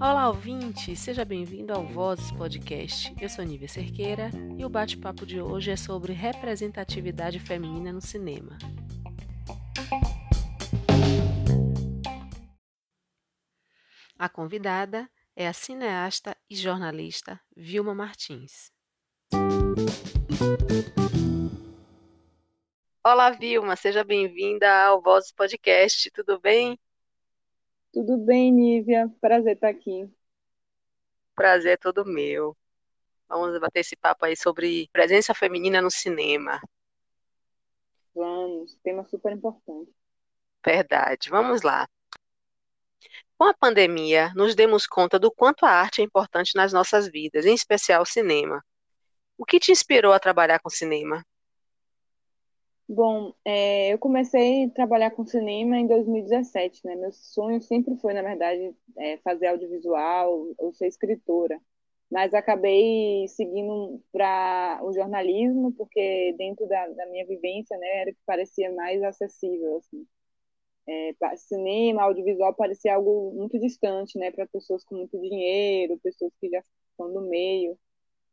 Olá, ouvinte! Seja bem-vindo ao Vozes Podcast. Eu sou Nívia Cerqueira e o bate-papo de hoje é sobre representatividade feminina no cinema. A convidada é a cineasta e jornalista Vilma Martins. Olá, Vilma, seja bem-vinda ao Vozes Podcast, tudo bem? Tudo bem, Nívia? Prazer estar aqui. Prazer é todo meu. Vamos bater esse papo aí sobre presença feminina no cinema. Vamos, tema super importante. Verdade. Vamos lá. Com a pandemia, nos demos conta do quanto a arte é importante nas nossas vidas, em especial o cinema. O que te inspirou a trabalhar com cinema? Bom, é, eu comecei a trabalhar com cinema em 2017, né? Meu sonho sempre foi, na verdade, é, fazer audiovisual ou ser escritora. Mas acabei seguindo para o jornalismo, porque dentro da, da, minha vivência, né, era o que parecia mais acessível, assim. É, cinema, audiovisual parecia algo muito distante, né, para pessoas com muito dinheiro, pessoas que já estão no meio.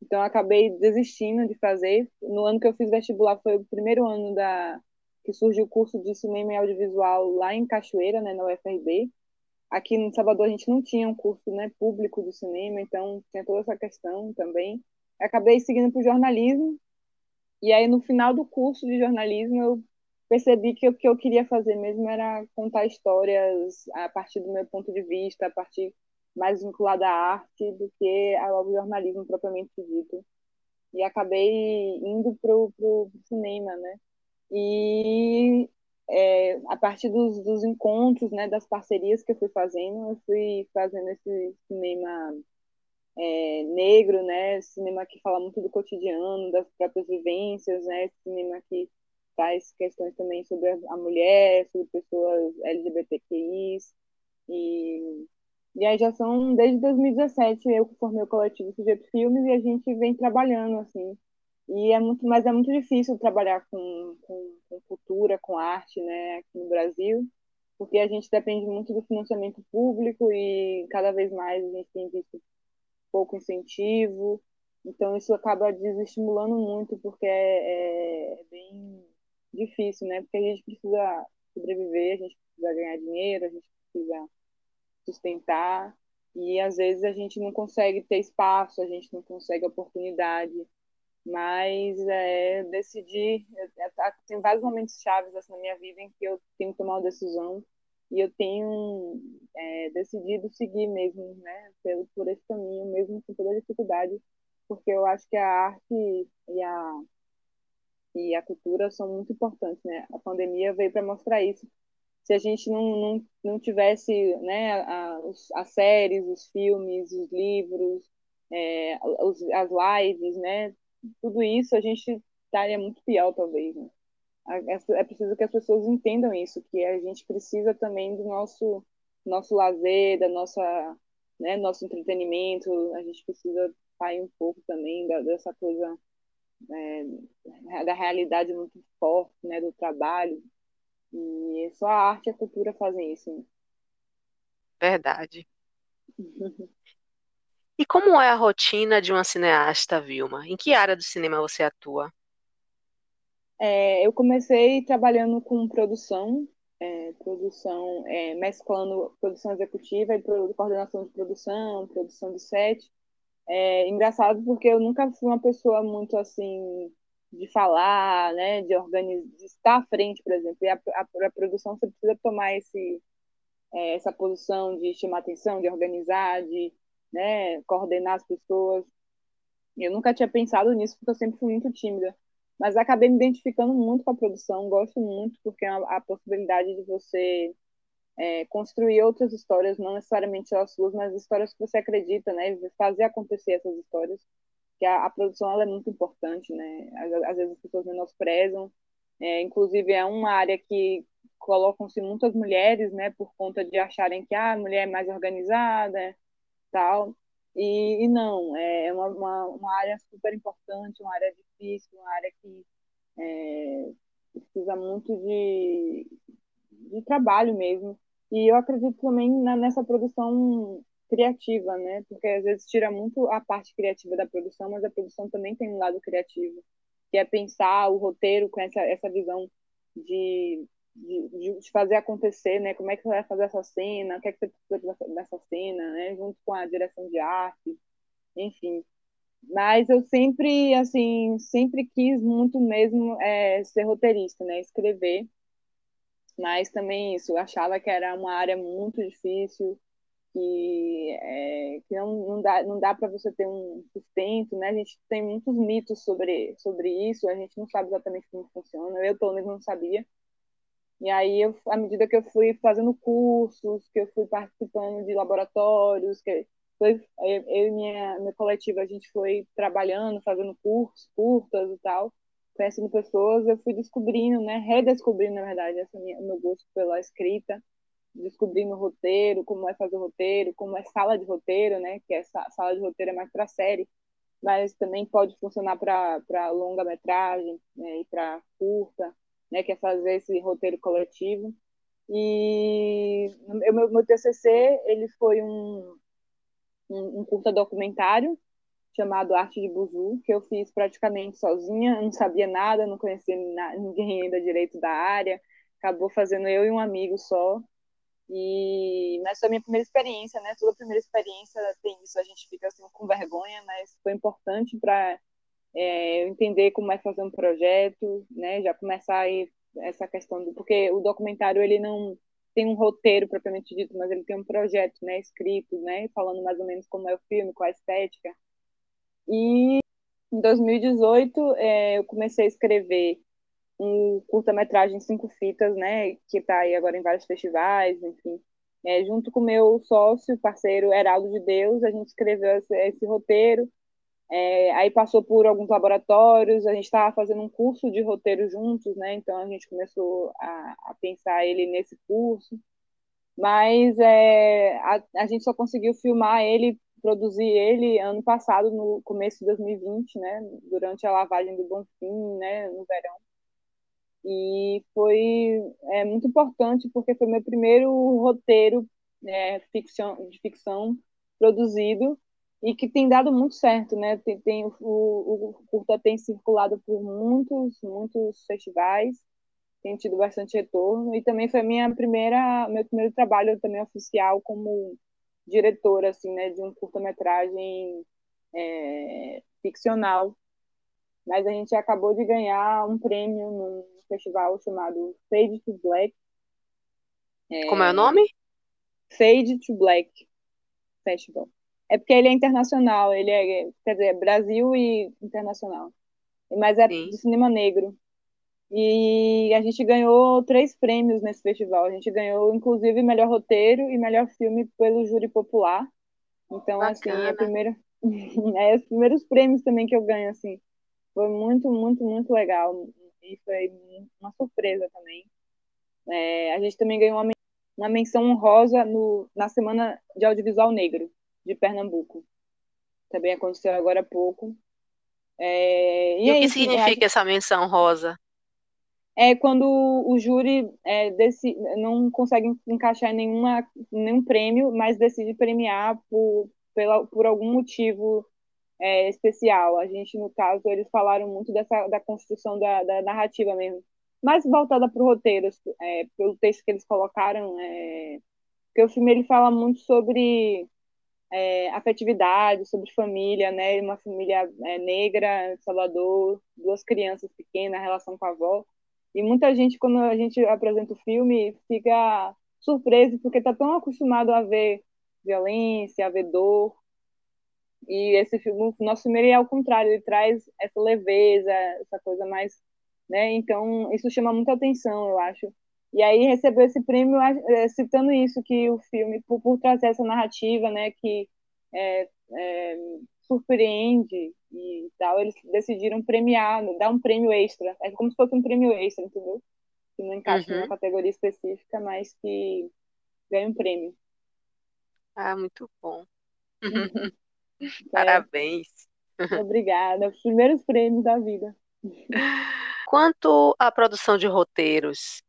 Então, acabei desistindo de fazer. No ano que eu fiz vestibular, foi o primeiro ano da que surgiu o curso de cinema e audiovisual lá em Cachoeira, né, na UFRB. Aqui no Salvador a gente não tinha um curso né, público de cinema, então tinha toda essa questão também. Acabei seguindo para o jornalismo, e aí no final do curso de jornalismo eu percebi que o que eu queria fazer mesmo era contar histórias a partir do meu ponto de vista, a partir mais vinculada à arte do que ao jornalismo propriamente dito. E acabei indo para o cinema, né? E é, a partir dos, dos encontros, né, das parcerias que eu fui fazendo, eu fui fazendo esse cinema é, negro, né, cinema que fala muito do cotidiano, das próprias vivências, né, cinema que traz questões também sobre a mulher, sobre pessoas LGBTQIs, e e aí já são, desde 2017, eu formei o coletivo Sujeito Filmes e a gente vem trabalhando, assim. E é muito, mas é muito difícil trabalhar com, com, com cultura, com arte, né, aqui no Brasil, porque a gente depende muito do financiamento público e cada vez mais a gente tem visto pouco incentivo. Então isso acaba desestimulando muito, porque é, é, é bem difícil, né? Porque a gente precisa sobreviver, a gente precisa ganhar dinheiro, a gente precisa sustentar. E às vezes a gente não consegue ter espaço, a gente não consegue oportunidade, mas é, decidir, é, é, tem vários momentos chaves assim, na minha vida em que eu tenho que tomar uma decisão. E eu tenho é, decidido seguir mesmo, né, pelo, por esse caminho, mesmo com toda dificuldade, porque eu acho que a arte e a, e a cultura são muito importantes, né, a pandemia veio para mostrar isso, se a gente não, não, não tivesse né, a, as séries, os filmes, os livros, é, os, as lives, né, tudo isso, a gente estaria muito pior, talvez. Né? É preciso que as pessoas entendam isso, que a gente precisa também do nosso, nosso lazer, da nossa, né, nosso entretenimento, a gente precisa sair um pouco também da, dessa coisa é, da realidade muito forte, né, do trabalho, e só a arte e a cultura fazem isso. Né? Verdade. E como é a rotina de uma cineasta, Vilma? Em que área do cinema você atua? É, eu comecei trabalhando com produção, é, produção, é, mesclando produção executiva e coordenação de produção, produção de set. É engraçado porque eu nunca fui uma pessoa muito assim de falar, né, de organizar, de estar à frente, por exemplo. E a, a, a produção você precisa tomar esse, é, essa posição de chamar atenção, de organizar, de né, coordenar as pessoas. Eu nunca tinha pensado nisso porque eu sempre fui muito tímida, mas acabei me identificando muito com a produção. Gosto muito porque é a, a possibilidade de você é, construir outras histórias, não necessariamente as suas, mas histórias que você acredita, né, fazer acontecer essas histórias que a, a produção ela é muito importante, né? Às, às vezes as pessoas menosprezam, é, inclusive é uma área que colocam-se muitas mulheres, né, por conta de acharem que ah, a mulher é mais organizada, tal. E, e não, é, uma, uma, uma, área super importante, uma área difícil, uma área que é, precisa muito de, de trabalho mesmo. E eu acredito também na, nessa produção criativa, né? Porque às vezes tira muito a parte criativa da produção, mas a produção também tem um lado criativo, que é pensar o roteiro com essa, essa visão de, de, de fazer acontecer, né? Como é que você vai fazer essa cena, o que é que você precisa dessa cena, né? Junto com a direção de arte, enfim. Mas eu sempre, assim, sempre quis muito mesmo é, ser roteirista, né? Escrever. Mas também isso, eu achava que era uma área muito difícil, que, é, que não, não dá, não dá para você ter um sustento, né? A gente tem muitos mitos sobre, sobre isso, a gente não sabe exatamente como funciona. Eu, pelo menos, não sabia. E aí, eu, à medida que eu fui fazendo cursos, que eu fui participando de laboratórios, que foi, eu, e minha, minha coletiva, a gente foi trabalhando, fazendo cursos, curtas e tal, conhecendo pessoas, eu fui descobrindo, né, redescobrindo, na verdade, minha, meu gosto pela escrita, descobrindo roteiro, como é fazer roteiro, como é sala de roteiro, né, que essa sala de roteiro é mais para série, mas também pode funcionar para longa-metragem né, e para curta, né, que é fazer esse roteiro coletivo. E meu, meu TCC, ele foi um, um, um curta documentário chamado Arte de Buzu, que eu fiz praticamente sozinha, não sabia nada, não conhecia ninguém ainda direito da área, acabou fazendo eu e um amigo só. E mas foi a minha primeira experiência, né? Toda primeira experiência tem isso, a gente fica assim com vergonha, mas foi importante para é, entender como é fazer um projeto, né? Já começar aí essa questão do porque o documentário ele não tem um roteiro propriamente dito, mas ele tem um projeto, né, escrito, né, falando mais ou menos como é o filme, qual a estética. E em 2018 é, eu comecei a escrever um curta-metragem cinco fitas, né, que está aí agora em vários festivais, enfim. É, junto com meu sócio, parceiro Heraldo de Deus, a gente escreveu esse, esse roteiro. É, aí passou por alguns laboratórios, a gente estava fazendo um curso de roteiro juntos, né? Então a gente começou a, a pensar ele nesse curso. Mas é, a, a gente só conseguiu filmar ele produzi ele ano passado, no começo de 2020, né, durante a lavagem do Bonfim, né, no verão. E foi é, muito importante porque foi meu primeiro roteiro é, ficção, de ficção produzido e que tem dado muito certo, né? Tem, tem o, o, curta tem circulado por muitos, muitos festivais, tem tido bastante retorno e também foi minha primeira, meu primeiro trabalho também oficial como diretora, assim, né, de um curta-metragem é, ficcional. Mas a gente acabou de ganhar um prêmio num festival chamado Fade to Black. É, Como é o nome? Fade to Black Festival. É porque ele é internacional, ele é, quer dizer, Brasil e internacional. Mas é Sim. de cinema negro. E a gente ganhou três prêmios nesse festival. A gente ganhou, inclusive, melhor roteiro e melhor filme pelo júri popular. Então, Bacana. assim, é a primeira, é os primeiros prêmios também que eu ganho, assim. Foi muito, muito, muito legal. E foi uma surpresa também. É, a gente também ganhou uma, uma menção honrosa no, na Semana de Audiovisual Negro de Pernambuco. Também aconteceu agora há pouco. É, e, e o que significa essa menção rosa? é quando o júri é, desse, não consegue encaixar nenhuma, nenhum prêmio, mas decide premiar por, pela, por algum motivo é, especial. A gente, no caso, eles falaram muito dessa, da construção da, da narrativa mesmo, mais voltada para o roteiro, é, pelo texto que eles colocaram, é, porque o filme ele fala muito sobre é, afetividade, sobre família, né? Uma família é, negra, Salvador, duas crianças pequenas, relação com a avó. E muita gente, quando a gente apresenta o filme, fica surpreso porque está tão acostumado a ver violência, a ver dor. E esse filme, o nosso filme é ao contrário, ele traz essa leveza, essa coisa mais, né? Então, isso chama muita atenção, eu acho. E aí recebeu esse prêmio é, citando isso que o filme por, por trazer essa narrativa, né, que é, é, surpreende e tal, eles decidiram premiar, dar um prêmio extra. É como se fosse um prêmio extra, entendeu? Que não encaixa uhum. numa categoria específica, mas que ganha um prêmio. Ah, muito bom. Parabéns. É. Obrigada. Os primeiros prêmios da vida. Quanto à produção de roteiros,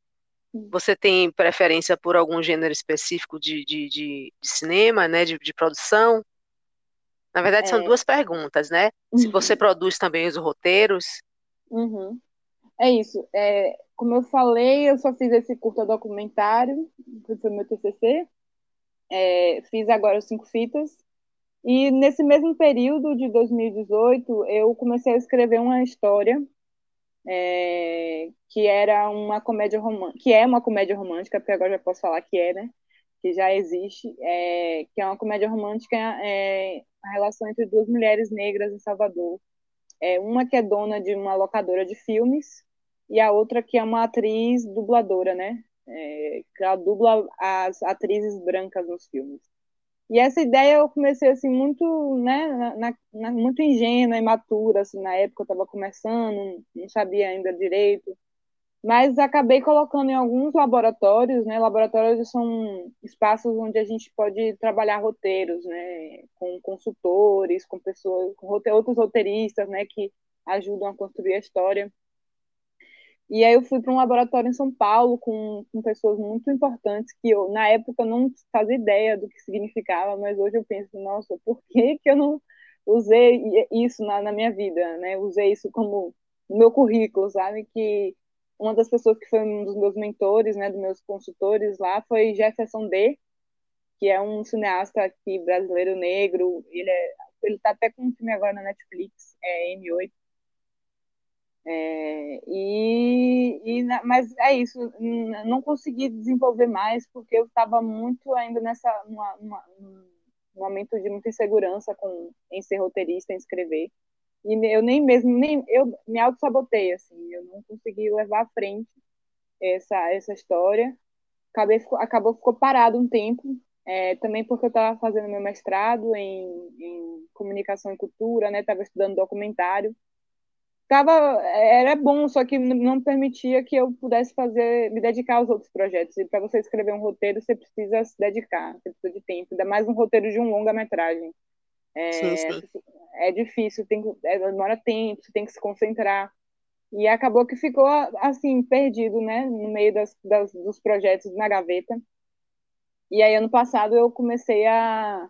Você tem preferência por algum gênero específico de, de, de, de cinema, né, de, de, produção? Na verdade, é. são duas perguntas, né? Se você produz também os roteiros. Uhum. É isso. É, como eu falei, eu só fiz esse curta documentário, que foi meu TCC. É, fiz agora os cinco fitas. E nesse mesmo período de 2018, eu comecei a escrever uma história é, que era uma comédia romântica, que é uma comédia romântica, porque agora já posso falar que é, né? Que já existe, é, que é uma comédia romântica, é, a relação entre duas mulheres negras em Salvador. É, uma que é dona de uma locadora de filmes e a outra que é uma atriz dubladora, né? É, que ela dubla as atrizes brancas nos filmes. E essa ideia eu comecei assim muito, né, na, na, muito ingênua, imatura, assim, na época eu estava começando, não sabia ainda direito, mas acabei colocando em alguns laboratórios, né, laboratórios são espaços onde a gente pode trabalhar roteiros, né, com consultores, com pessoas, com outros roteiristas, né, que ajudam a construir a história. E aí eu fui para um laboratório em São Paulo com, com pessoas muito importantes que eu, na época, não fazia ideia do que significava, mas hoje eu penso, nossa, por que, que eu não usei isso na, na minha vida, né? Usei isso como meu currículo, sabe? Que uma das pessoas que foi um dos meus mentores, né, dos meus consultores lá, foi Jefferson D., que é um cineasta aqui brasileiro negro. Ele é, ele tá até com um filme agora na Netflix, é M8 é, e, e, mas é isso, não consegui desenvolver mais porque eu estava muito ainda nessa uma, uma, um momento de muita insegurança com em ser roteirista, em escrever. E eu nem mesmo nem eu me auto sabotei assim, eu não consegui levar à frente essa essa história. Acabei, acabou ficou parado um tempo, é, também porque eu estava fazendo meu mestrado em, em comunicação e cultura, né? Estava estudando documentário tava era bom, só que não permitia que eu pudesse fazer, me dedicar aos outros projetos. E para você escrever um roteiro, você precisa se dedicar, você precisa de tempo, ainda mais um roteiro de um longa-metragem. É, sim, sim. é difícil, tem, é, demora tempo, você tem que se concentrar. E acabou que ficou assim, perdido, né, no meio das, das dos projetos na gaveta. E aí, ano passado, eu comecei a,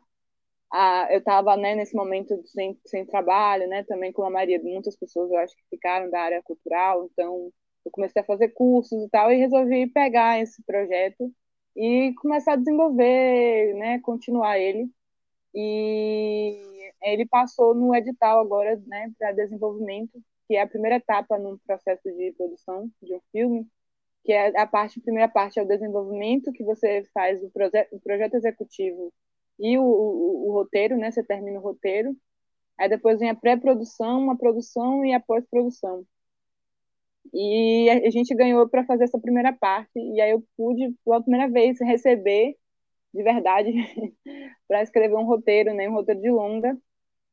eu estava né, nesse momento sem, sem trabalho, né, também com a maioria de muitas pessoas, eu acho que ficaram da área cultural, então eu comecei a fazer cursos e tal, e resolvi pegar esse projeto e começar a desenvolver, né, continuar ele. E ele passou no edital agora, né, para desenvolvimento, que é a primeira etapa no processo de produção de um filme, que é a parte, a primeira parte é o desenvolvimento, que você faz o, proje o projeto executivo e o, o, o roteiro, né? Você termina o roteiro. Aí depois vem a pré-produção, a produção e a pós-produção. E a gente ganhou para fazer essa primeira parte. E aí eu pude, pela primeira vez, receber de verdade para escrever um roteiro, né? Um roteiro de longa.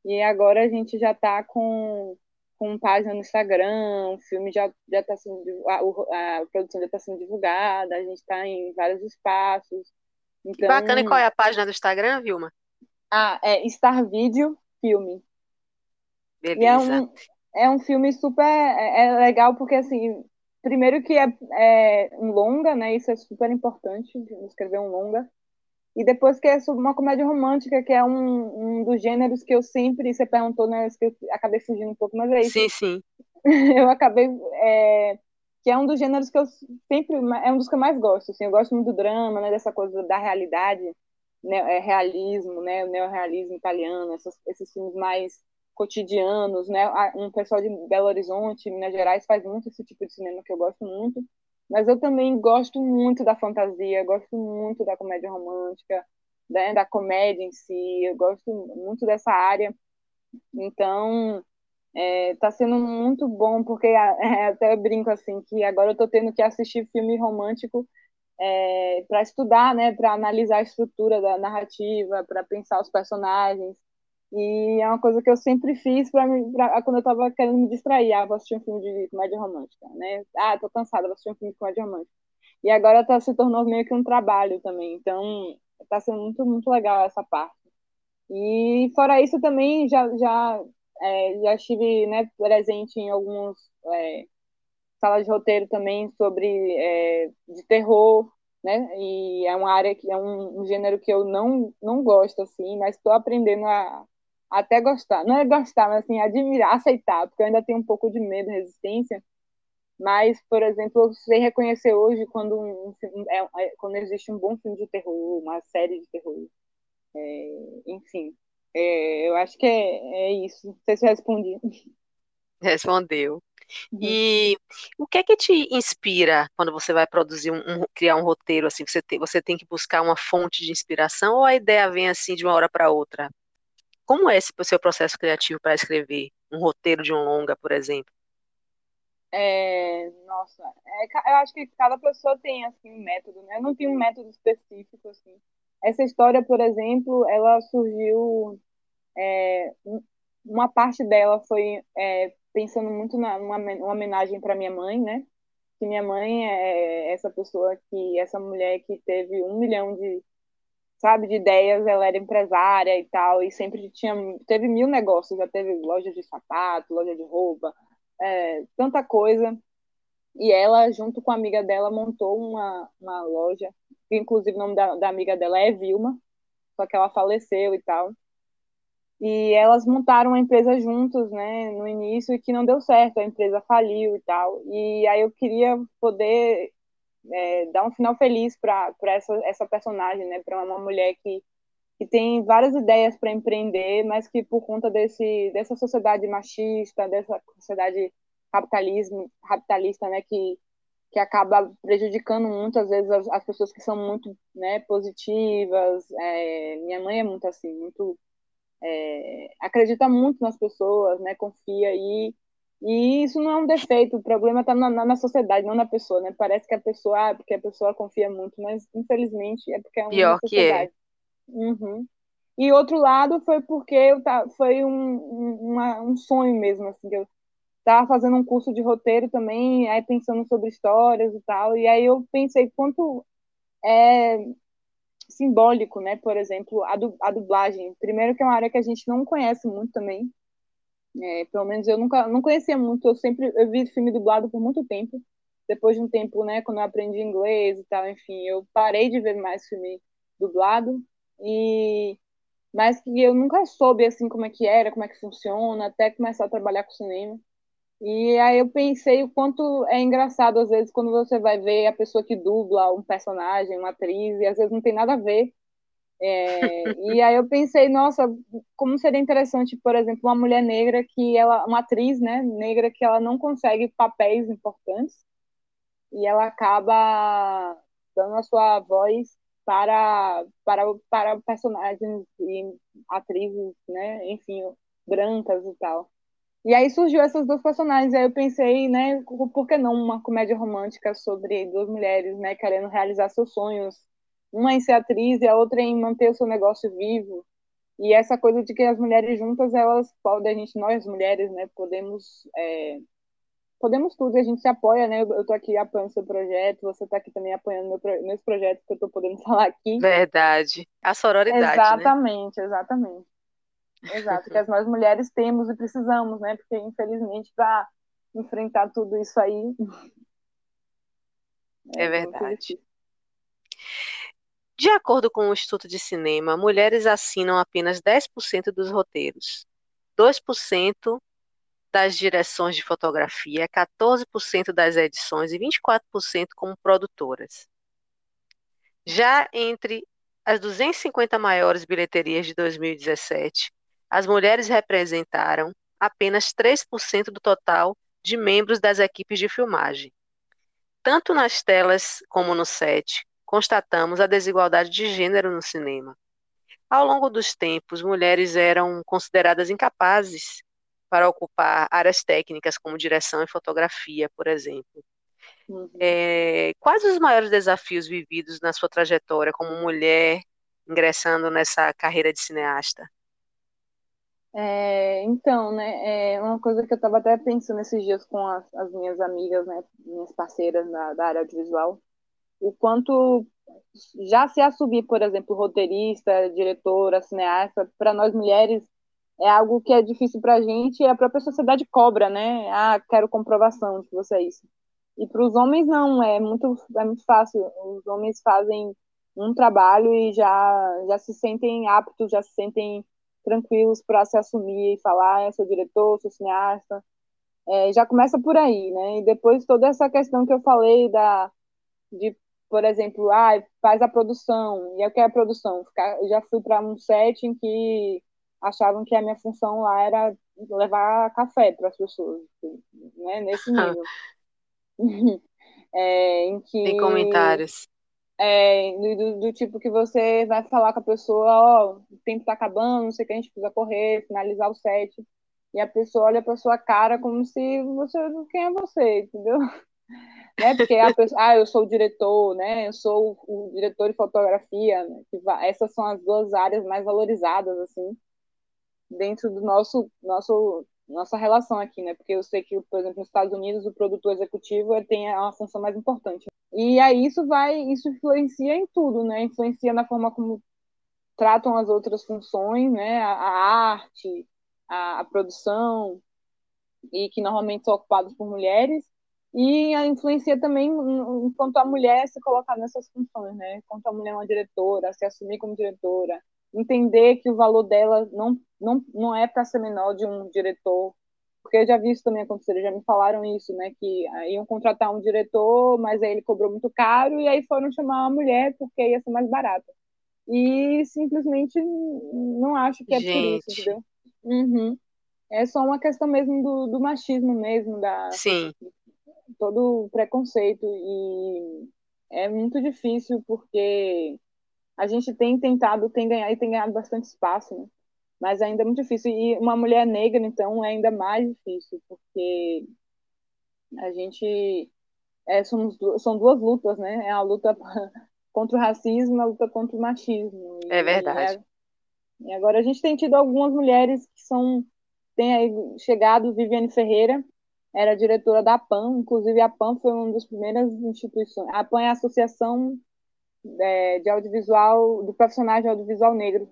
E agora a gente já está com, com página no Instagram, o filme já já está sendo a, a produção já está sendo divulgada, a gente está em vários espaços. Então, bacana. E qual é a página do Instagram, Vilma? Ah, é Star Video Filme. Beleza. E é um, é um filme super é, é legal porque assim, primeiro que é, é um longa, né? Isso é super importante, escrever um longa. E depois que é sobre uma comédia romântica, que é um, um dos gêneros que eu sempre, você perguntou, né? Que eu acabei fugindo um pouco, mas é isso. Sim, sim. eu acabei é, que é um dos gêneros que eu sempre é um dos que eu mais gosto. Assim, eu gosto muito do drama, né, dessa coisa da realidade, né, é, realismo, né, o neorrealismo italiano, essas, esses filmes mais cotidianos, né? Um pessoal de Belo Horizonte, Minas Gerais faz muito esse tipo de cinema que eu gosto muito. Mas eu também gosto muito da fantasia, gosto muito da comédia romântica, né, da comédia em si, eu gosto muito dessa área. Então, Está é, sendo muito bom, porque é, até brinco assim, que agora eu estou tendo que assistir filme romântico é, para estudar, né, para analisar a estrutura da narrativa, para pensar os personagens. E é uma coisa que eu sempre fiz para quando eu estava querendo me distrair. Ah, vou assistir um filme de comédia romântica, né? Ah, estou cansada, vou assistir um filme de comédia romântica. E agora tá, se tornou meio que um trabalho também. Então, está sendo muito, muito legal essa parte. E fora isso também já, já é, já estive né, presente em alguns é, sala de roteiro também sobre é, de terror, né? E é uma área que é um, um gênero que eu não não gosto assim, mas estou aprendendo a até gostar. Não é gostar, mas assim admirar, aceitar, porque eu ainda tenho um pouco de medo, resistência. Mas, por exemplo, eu sei reconhecer hoje quando um, é, é, quando existe um bom filme de terror, uma série de terror. É, enfim, é, eu acho que é, é isso. Não sei se eu respondi. Respondeu. Uhum. E o que é que te inspira quando você vai produzir um, um, criar um roteiro assim? Você tem, você tem que buscar uma fonte de inspiração ou a ideia vem assim de uma hora para outra? Como é esse o seu processo criativo para escrever um roteiro de um longa, por exemplo? É, nossa, é, eu acho que cada pessoa tem assim um método, né? Eu não tenho um método específico assim. Essa história, por exemplo, ela surgiu é, uma parte dela foi é, pensando muito na uma, homenagem para minha mãe, né? Que minha mãe é essa pessoa que essa mulher que teve um milhão de sabe de ideias, ela era empresária e tal e sempre tinha teve mil negócios, já teve loja de sapato, loja de roupa, é, tanta coisa. E ela, junto com a amiga dela, montou uma, uma loja, inclusive o nome da, da amiga dela é Vilma, só que ela faleceu e tal. E elas montaram uma empresa juntos, né, no início, e que não deu certo, a empresa faliu e tal. E aí eu queria poder é, dar um final feliz para essa, essa personagem, né, para uma mulher que, que tem várias ideias para empreender, mas que por conta desse, dessa sociedade machista, dessa sociedade capitalismo, capitalista, né, que, que acaba prejudicando muito, às vezes, as, as pessoas que são muito né, positivas. É, minha mãe é muito assim, muito é, acredita muito nas pessoas, né? Confia e e isso não é um defeito, o problema está na, na, sociedade, não na pessoa, né? Parece que a pessoa, ah, porque a pessoa confia muito, mas infelizmente é porque é uma Pior sociedade. Que é. Uhum. E outro lado foi porque eu tá, foi um, um, uma, um sonho mesmo, assim, eu estava fazendo um curso de roteiro também, aí pensando sobre histórias e tal, e aí eu pensei quanto é, simbólico, né? Por exemplo, a, du a dublagem. Primeiro que é uma área que a gente não conhece muito também. É, pelo menos eu nunca não conhecia muito. Eu sempre eu vi filme dublado por muito tempo. Depois de um tempo, né, quando eu aprendi inglês e tal, enfim, eu parei de ver mais filme dublado e mas que eu nunca soube assim como é que era, como é que funciona, até começar a trabalhar com cinema. E aí eu pensei o quanto é engraçado, às vezes, quando você vai ver a pessoa que dubla um personagem, uma atriz, e às vezes não tem nada a ver. É, e aí eu pensei, nossa, como seria interessante, por exemplo, uma mulher negra que ela, uma atriz, né, negra que ela não consegue papéis importantes e ela acaba dando a sua voz para para para personagens e atrizes, né, enfim, brancas e tal. E aí surgiu essas duas personagens, aí eu pensei, né, por que não uma comédia romântica sobre duas mulheres, né, querendo realizar seus sonhos, uma em ser atriz e a outra em manter o seu negócio vivo. E essa coisa de que as mulheres juntas, elas podem, a gente, nós mulheres, né, podemos, é, podemos tudo, a gente se apoia, né, eu, estou aqui apoiando seu projeto, você está aqui também apoiando meu, meus projetos que eu estou podendo falar aqui. Verdade, a sororidade? Exatamente, né? exatamente. Exato, que as nós mulheres temos e precisamos, né? Porque, infelizmente, para enfrentar tudo isso aí. É, é verdade. De acordo com o Instituto de Cinema, mulheres assinam apenas 10% dos roteiros, 2% das direções de fotografia, 14% das edições e 24% como produtoras. Já entre as 250 maiores bilheterias de 2017, as mulheres representaram apenas 3% do total de membros das equipes de filmagem. Tanto nas telas como no set, constatamos a desigualdade de gênero no cinema. Ao longo dos tempos, mulheres eram consideradas incapazes para ocupar áreas técnicas como direção e fotografia, por exemplo. Uhum. É, quais os maiores desafios vividos na sua trajetória como mulher ingressando nessa carreira de cineasta? É, então, né, é uma coisa que eu estava até pensando esses dias com as, as minhas amigas, né, minhas parceiras da, da, área audiovisual, o quanto já se assumir, por exemplo, roteirista, diretora, cineasta, para nós mulheres é algo que é difícil para a gente e a própria sociedade cobra, né? Ah, quero comprovação de que você é isso. E para os homens não, é muito, é muito fácil. Os homens fazem um trabalho e já, já se sentem aptos, já se sentem tranquilos para se assumir e falar, eu sou diretor, sou cineasta. É, já começa por aí, né? E depois toda essa questão que eu falei da de, por exemplo, ah, faz a produção. E eu quero a produção. Eu já fui para um set em que achavam que a minha função lá era levar café para as pessoas, né? Nesse nível. é, em que Tem comentários. É, do, do, tipo que você vai falar com a pessoa, ó, oh, o tempo tá acabando, não sei o que, a gente precisa correr, finalizar o set. E a pessoa olha pra sua cara como se você. Quem é você, entendeu? Né? Porque a pessoa, ah, eu sou o diretor, né? Eu sou o, diretor de fotografia. Né? Essas são as duas áreas mais valorizadas, assim, dentro do nosso, nosso nossa relação aqui, né? Porque eu sei que, por exemplo, nos Estados Unidos, o produtor executivo tem uma função mais importante. E aí isso vai, isso influencia em tudo, né? Influencia na forma como tratam as outras funções, né? A, a arte, a, a, produção, e que normalmente são ocupadas por mulheres, e influencia também enquanto a mulher se colocar nessas funções, né? Enquanto a mulher é uma diretora, se assumir como diretora, entender que o valor dela não, não, não é para ser menor de um diretor, porque eu já vi isso também acontecer, já me falaram isso, né, que iam contratar um diretor, mas aí ele cobrou muito caro, e aí foram chamar uma mulher porque ia ser mais barato. E simplesmente não acho que é Gente. por isso, entendeu? Uhum. É só uma questão mesmo do, do machismo mesmo, da Sim. todo o preconceito, e é muito difícil porque a gente tem tentado, tem ganhado e tem ganhado bastante espaço, né? Mas ainda é muito difícil. E uma mulher negra, então, é ainda mais difícil, porque a gente. É, somos, são duas lutas, né? É a luta contra o racismo e a luta contra o machismo. É verdade. E, e agora a gente tem tido algumas mulheres que são. Tem aí chegado Viviane Ferreira, era diretora da PAN, inclusive a PAN foi uma das primeiras instituições. A PAN é a Associação é, de audiovisual, do profissional de audiovisual negro.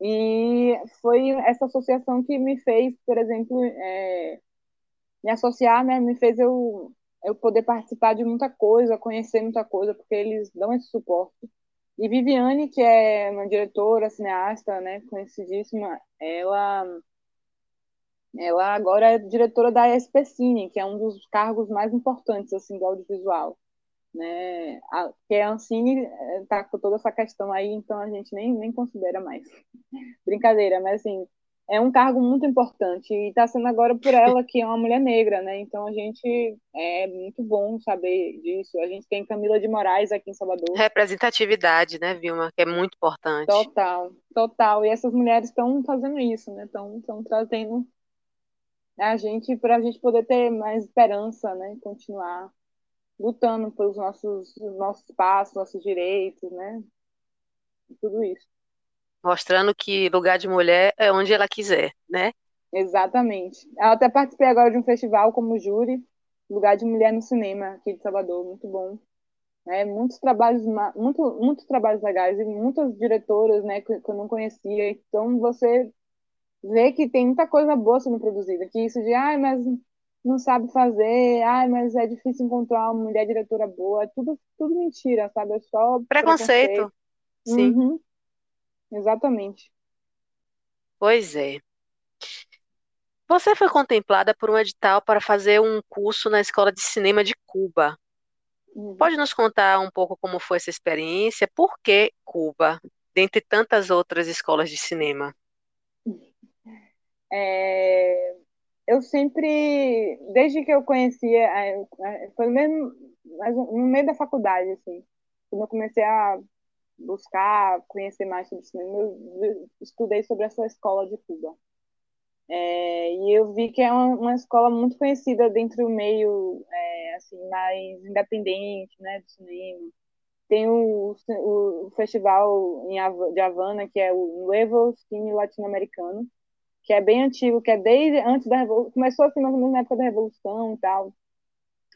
E foi essa associação que me fez, por exemplo, é, me associar, né, me fez eu, eu poder participar de muita coisa, conhecer muita coisa, porque eles dão esse suporte. E Viviane, que é uma diretora, cineasta, né, conhecidíssima, ela ela agora é diretora da ESPCine, que é um dos cargos mais importantes assim do audiovisual né? A, que a Ancine está eh, com toda essa questão aí, então a gente nem, nem considera mais. Brincadeira, mas assim, é um cargo muito importante e está sendo agora por ela, que é uma mulher negra, né? Então a gente é muito bom saber disso. A gente tem Camila de Moraes aqui em Salvador. Representatividade, né, Vilma? Que é muito importante. Total, total. E essas mulheres estão fazendo isso, né? Estão trazendo a gente para a gente poder ter mais esperança, né? Continuar lutando pelos nossos, nossos passos, nossos direitos, né? Tudo isso. Mostrando que lugar de mulher é onde ela quiser, né? Exatamente. Eu até participei agora de um festival como júri, Lugar de Mulher no Cinema, aqui de Salvador, muito bom. É, muitos trabalhos, muito, muitos trabalhos legais e muitas diretoras, né, que, que eu não conhecia. Então você vê que tem muita coisa boa sendo produzida. Que isso de, ai, mas não sabe fazer, ai, mas é difícil encontrar uma mulher diretora boa, é tudo, tudo mentira, sabe? É só preconceito. preconceito. Sim. Uhum. Exatamente. Pois é. Você foi contemplada por um edital para fazer um curso na Escola de Cinema de Cuba. Uhum. Pode nos contar um pouco como foi essa experiência? Por que Cuba, dentre tantas outras escolas de cinema? É, eu sempre, desde que eu conhecia, foi no, mesmo, no meio da faculdade, assim, quando eu comecei a buscar conhecer mais sobre cinema, eu estudei sobre essa escola de Cuba. É, e eu vi que é uma, uma, escola muito conhecida dentro do meio é, assim, mais independente né, do cinema. Tem o, o, o festival em, de Havana, que é o Nuevo Cine Latino-Americano, que é bem antigo, que é desde antes da Revolução, começou assim mais ou menos na época da Revolução e tal.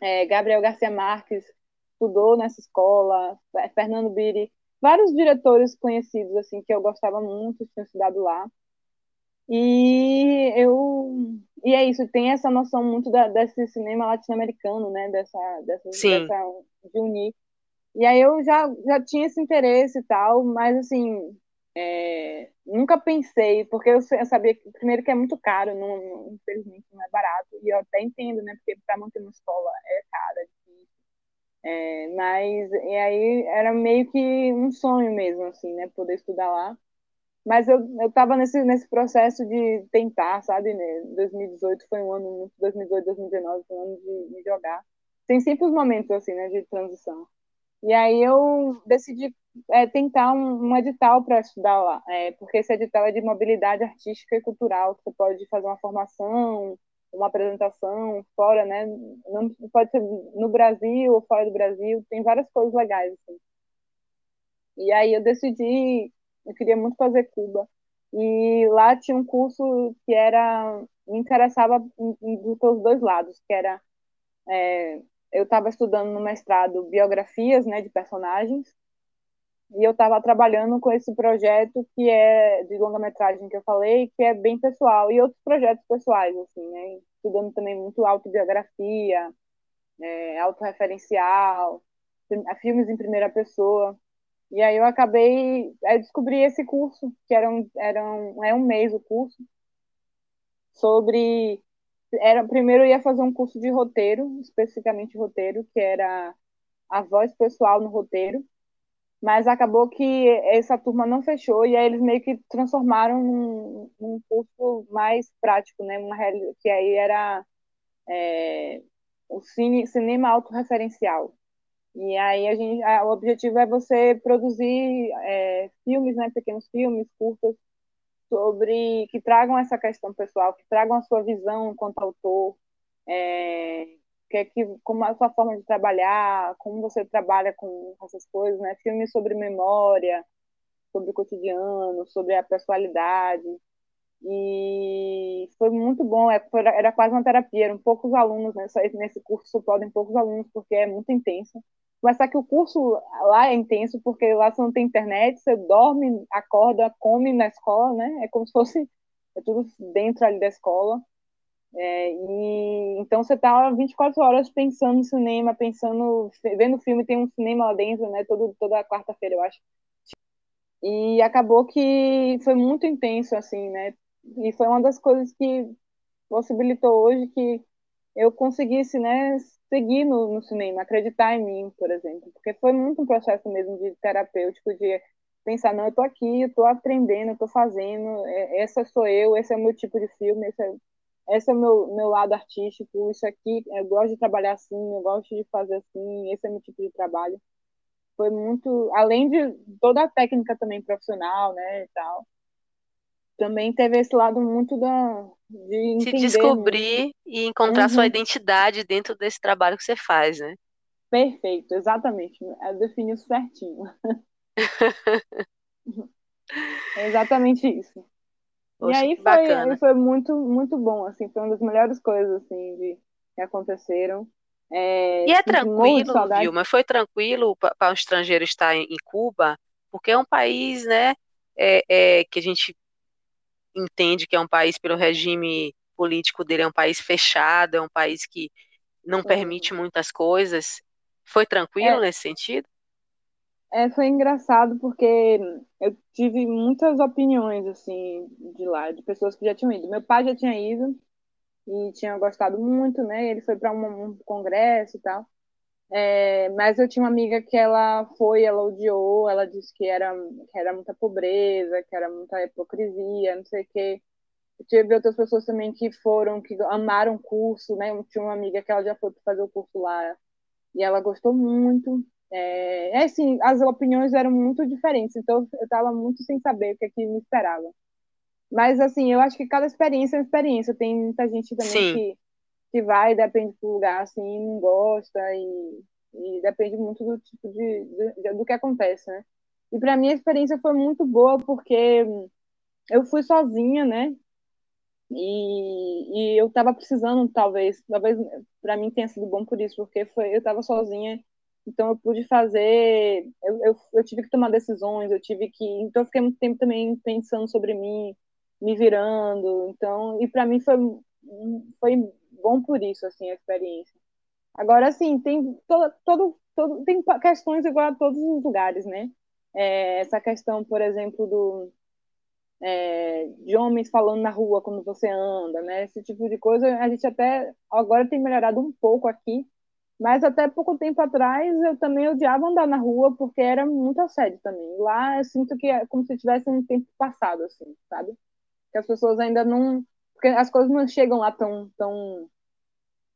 É, Gabriel Garcia Marques estudou nessa escola, Fernando Biri, vários diretores conhecidos assim que eu gostava muito, tinham estudado lá. E eu e é isso, tem essa noção muito da, desse cinema latino-americano, né? Dessa, dessa, dessa de unir. E aí eu já, já tinha esse interesse e tal, mas assim, é, nunca pensei, porque eu, sabia que, primeiro, que é muito caro, não, não, infelizmente não é barato, e eu até entendo, né? Porque para manter uma escola é caro, é. É, mas, e aí era meio que um sonho mesmo, assim, né? Poder estudar lá. Mas eu, eu tava nesse, nesse processo de tentar, sabe? Né? 2018 foi um ano muito, 2018, 2019 foi um ano de, de jogar. Tem sempre os momentos, assim, né? De transição. E aí eu decidi é, tentar um, um edital para estudar lá, é, porque esse edital é de mobilidade artística e cultural. Você pode fazer uma formação, uma apresentação fora, né? Não pode ser no Brasil ou fora do Brasil. Tem várias coisas legais. Assim. E aí eu decidi eu queria muito fazer Cuba. E lá tinha um curso que era me interessava dos dois lados, que era é, eu estava estudando no mestrado biografias, né, de personagens, e eu estava trabalhando com esse projeto que é de longa-metragem que eu falei, que é bem pessoal, e outros projetos pessoais, assim, né, estudando também muito autobiografia, é, autorreferencial, filmes em primeira pessoa. E aí eu acabei, descobri esse curso, que era um, era um, é um mês o curso, sobre, era, primeiro eu ia fazer um curso de roteiro, especificamente roteiro, que era a voz pessoal no roteiro, mas acabou que essa turma não fechou, e aí eles meio que transformaram num, num curso mais prático, né, uma, que aí era é, o cine, cinema autorreferencial, e aí a gente, a, o objetivo é você produzir é, filmes, né, pequenos filmes, curtas, sobre que tragam essa questão pessoal, que tragam a sua visão enquanto autor, é, que é que como a sua forma de trabalhar, como você trabalha com essas coisas, né? Filmes sobre memória, sobre o cotidiano, sobre a pessoalidade. E foi muito bom, é, era quase uma terapia, eram poucos alunos nesse curso, podem poucos alunos, porque é muito intenso. Mas só que o curso lá é intenso, porque lá você não tem internet, você dorme, acorda, come na escola, né? É como se fosse é tudo dentro ali da escola. É, e então você tá 24 horas pensando no cinema, pensando, vendo filme, tem um cinema lá dentro, né? Todo, toda quarta-feira, eu acho. E acabou que foi muito intenso, assim, né? E foi uma das coisas que possibilitou hoje que eu conseguisse, né, seguir no, no, cinema, acreditar em mim, por exemplo, porque foi muito um processo mesmo de terapêutico, de pensar, não, eu tô aqui, eu tô aprendendo, eu tô fazendo, é, essa sou eu, esse é o meu tipo de filme, esse é, esse é o meu, meu lado artístico, isso aqui, eu gosto de trabalhar assim, eu gosto de fazer assim, esse é o meu tipo de trabalho. Foi muito, além de toda a técnica também profissional, né, e tal, também teve esse lado muito da, de. Se descobrir e encontrar uhum. sua identidade dentro desse trabalho que você faz, né? Perfeito, exatamente. Eu defini isso certinho. é exatamente isso. Poxa, e aí foi, foi muito, muito bom, assim, foi uma das melhores coisas, assim, de, que aconteceram. É, e é tranquilo, Vilma, foi tranquilo para um estrangeiro estar em, em, Cuba, porque é um país, né, é, é, que a gente entende que é um país pelo regime político dele, é um país fechado, é um país que não permite muitas coisas. Foi tranquilo é, nesse sentido? É, foi engraçado porque eu tive muitas opiniões assim de lá, de pessoas que já tinham ido. Meu pai já tinha ido e tinha gostado muito, né? Ele foi para um, um congresso e tal. É, mas eu tinha uma amiga que ela foi, ela odiou, ela disse que era, que era muita pobreza, que era muita hipocrisia, não sei o quê. Eu tive outras pessoas também que foram, que amaram o curso, né? Eu tinha uma amiga que ela já foi fazer o curso lá e ela gostou muito. É, é assim, as opiniões eram muito diferentes, então eu estava muito sem saber o que, é que me esperava. Mas, assim, eu acho que cada experiência é uma experiência. Tem muita gente também Sim. que que vai, depende do lugar, assim, não gosta e, e depende muito do tipo de, de, do que acontece, né? E para mim a experiência foi muito boa porque eu fui sozinha, né? E, e eu estava precisando, talvez, talvez para mim tenha sido bom por isso, porque foi, eu estava sozinha, então eu pude fazer, eu, eu, eu, tive que tomar decisões, eu tive que, então eu fiquei muito tempo também pensando sobre mim, me virando, então, e para mim foi foi bom por isso, assim, a experiência. Agora, assim, tem todo, todo, todo tem questões igual a todos os lugares, né? É, essa questão, por exemplo, do é, de homens falando na rua quando você anda, né? Esse tipo de coisa a gente até agora tem melhorado um pouco aqui, mas até pouco tempo atrás eu também odiava andar na rua porque era muito assédio também. Lá eu sinto que é como se tivesse um tempo passado, assim, sabe? Que as pessoas ainda não. Porque as coisas não chegam lá tão, tão,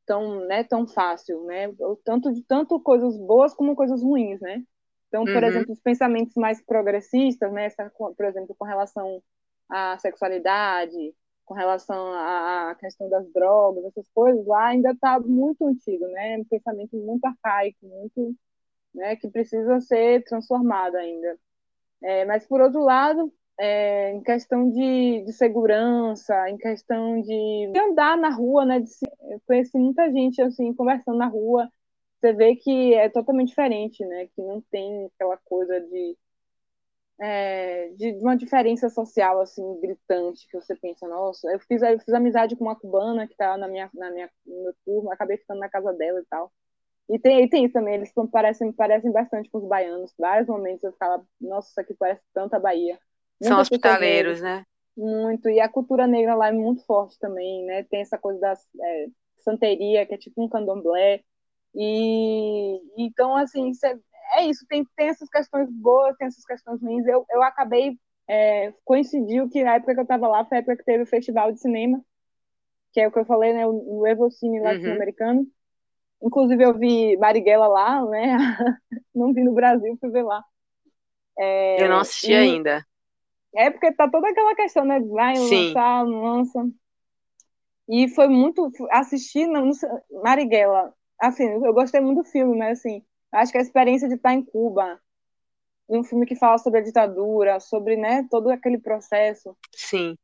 tão, né, tão fácil, né? Tanto de tanto coisas boas como coisas ruins, né? Então, por uhum. exemplo, os pensamentos mais progressistas, né, essa, por exemplo, com relação à sexualidade, com relação à questão das drogas, essas coisas, lá ainda está muito antigo, né? Um pensamento muito arcaico, muito, né, que precisa ser transformado ainda. É, mas, por outro lado, é, em questão de, de, segurança, em questão de, de andar na rua, né? De, eu conheci muita gente, assim, conversando na rua, você vê que é totalmente diferente, né? Que não tem aquela coisa de, é, de, uma diferença social assim gritante que você pensa, nossa, eu fiz, eu fiz amizade com uma cubana que tá na minha, na minha, no meu turno, acabei ficando na casa dela e tal. E tem, e tem isso também, eles parecem, parecem bastante com os baianos. Vários momentos eu ficava, nossa, isso aqui parece tanta Bahia. São hospitaleiros, né? Muito. E a cultura negra lá é muito forte também, né? Tem essa coisa da é, santeria, que é tipo um candomblé. E então, assim, cê, é isso, tem, tem essas questões boas, tem essas questões ruins. Eu, eu acabei, é, coincidiu que na época que eu estava lá, foi a época que teve o festival de cinema, que é o que eu falei, né, o, o Evocine uhum. latino-americano. Uhum. Inclusive, eu vi Marighella lá, né? não vi no Brasil, fui ver lá. É, eu não assisti e, ainda. É porque tá toda aquela questão, né? Vai Sim. lançar, lança. E foi muito. Assistir Marighella assim, eu gostei muito do filme, mas assim, acho que a experiência de estar em Cuba, um filme que fala sobre a ditadura, sobre, né, todo aquele processo. Sim.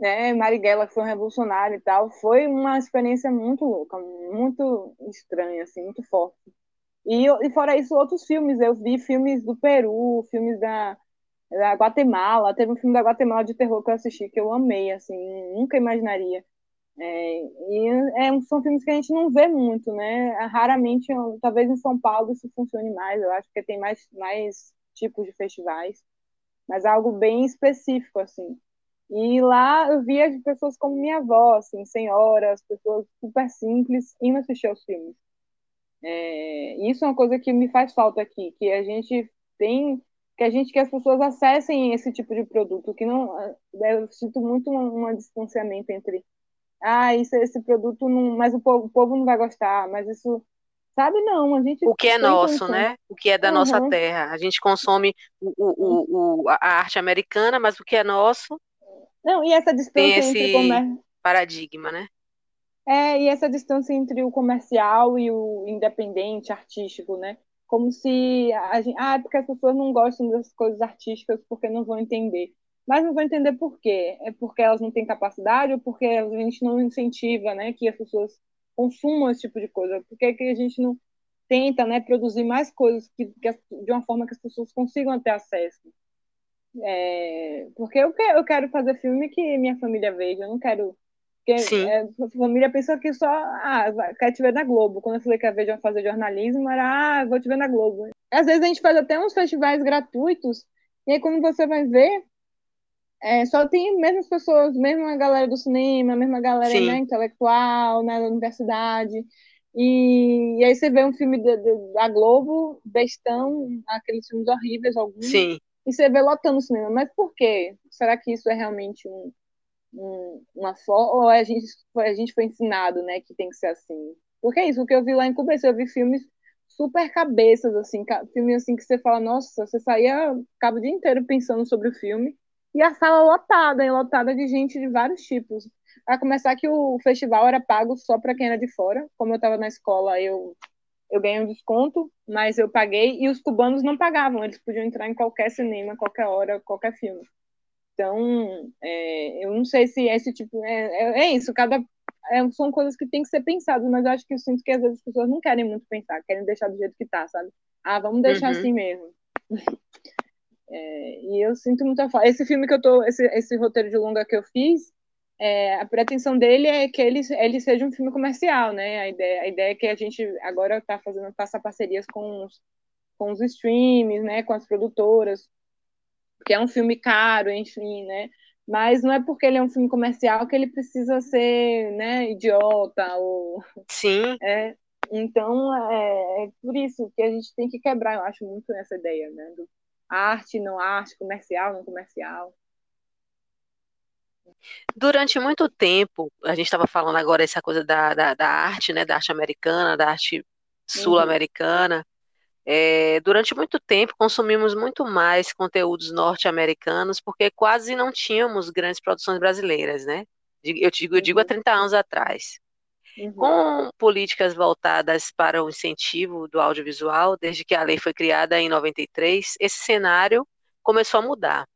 Né, Marighella, que foi um revolucionário e tal, foi uma experiência muito louca, muito estranha, assim, muito forte. E, e fora isso, outros filmes, eu vi filmes do Peru, filmes da, da Guatemala, teve um filme da Guatemala de terror que eu assisti, que eu amei, assim, nunca imaginaria é, e é, são filmes que a gente não vê muito, né? Raramente, talvez em São Paulo isso funcione mais, eu acho que tem mais, mais tipos de festivais, mas algo bem específico, assim. E lá eu via de pessoas como minha avó, assim, senhoras, pessoas super simples, indo assistir aos filmes. É, isso é uma coisa que me faz falta aqui, que a gente tem, que a gente que as pessoas acessem esse tipo de produto, que não, eu sinto muito um, um distanciamento entre ah, isso, esse produto não, mas o povo, o povo não vai gostar, mas isso, sabe, não, a gente... O que é nosso, né? O que é da uhum. nossa terra. A gente consome o, o, o, a arte americana, mas o que é nosso... Não, e essa distância tem esse entre paradigma, né? É, e essa distância entre o comercial e o independente, artístico, né? Como se a gente, ah, é porque as pessoas não gostam das coisas artísticas porque não vão entender mas não vou entender por quê. É porque elas não têm capacidade ou porque a gente não incentiva né, que as pessoas consumam esse tipo de coisa? Por que, que a gente não tenta né, produzir mais coisas que, que, de uma forma que as pessoas consigam ter acesso? É, porque eu, eu quero fazer filme que minha família veja, eu não quero. Porque é, a família pensou que só ah, quer te ver na Globo. Quando eu falei que a Veja fazer jornalismo, era ah, vou te ver na Globo. Às vezes a gente faz até uns festivais gratuitos, e aí quando você vai ver, é, só tem as mesmas pessoas, mesma galera do cinema, a mesma galera né, intelectual, na né, universidade. E, e, aí você vê um filme de, de, da Globo, bestão, aqueles filmes horríveis, alguns. Sim. E você vê lotando o cinema. Mas por quê? Será que isso é realmente um, um, uma forma? Ou a gente, a gente foi ensinado né, que tem que ser assim? Porque é isso, o que eu vi lá em Cuba, eu vi filmes super cabeças, assim, filmes assim que você fala, nossa, você saía, ficava o dia inteiro pensando sobre o filme e a sala lotada, lotada de gente de vários tipos. A começar que o festival era pago só para quem era de fora. Como eu estava na escola, eu eu ganhei um desconto, mas eu paguei e os cubanos não pagavam. Eles podiam entrar em qualquer cinema, qualquer hora, qualquer filme. Então, é, eu não sei se esse tipo é, é, é isso. Cada é, são coisas que tem que ser pensadas, mas eu acho que eu sinto que às vezes as pessoas não querem muito pensar, querem deixar do jeito que tá, sabe? Ah, vamos deixar uhum. assim mesmo. É, e eu sinto muita falta. Esse filme que eu tô, esse, esse roteiro de longa que eu fiz, é, a pretensão dele é que ele, ele seja um filme comercial, né? A ideia, a ideia é que a gente agora está fazendo passar parcerias com os, com os streams, né? Com as produtoras, que é um filme caro, enfim, né? Mas não é porque ele é um filme comercial que ele precisa ser, né? Idiota ou sim. É, então é, é por isso que a gente tem que quebrar, eu acho muito essa ideia, né? Do arte, não arte, comercial, não comercial. Durante muito tempo, a gente estava falando agora essa coisa da, da, da, arte, né, da arte americana, da arte sul-americana. É, durante muito tempo consumimos muito mais conteúdos norte-americanos porque quase não tínhamos grandes produções brasileiras, né? Eu digo, eu digo há 30 uhum. anos atrás. Uhum. Com políticas voltadas para o incentivo do audiovisual, desde que a lei foi criada em 93, esse cenário começou a mudar.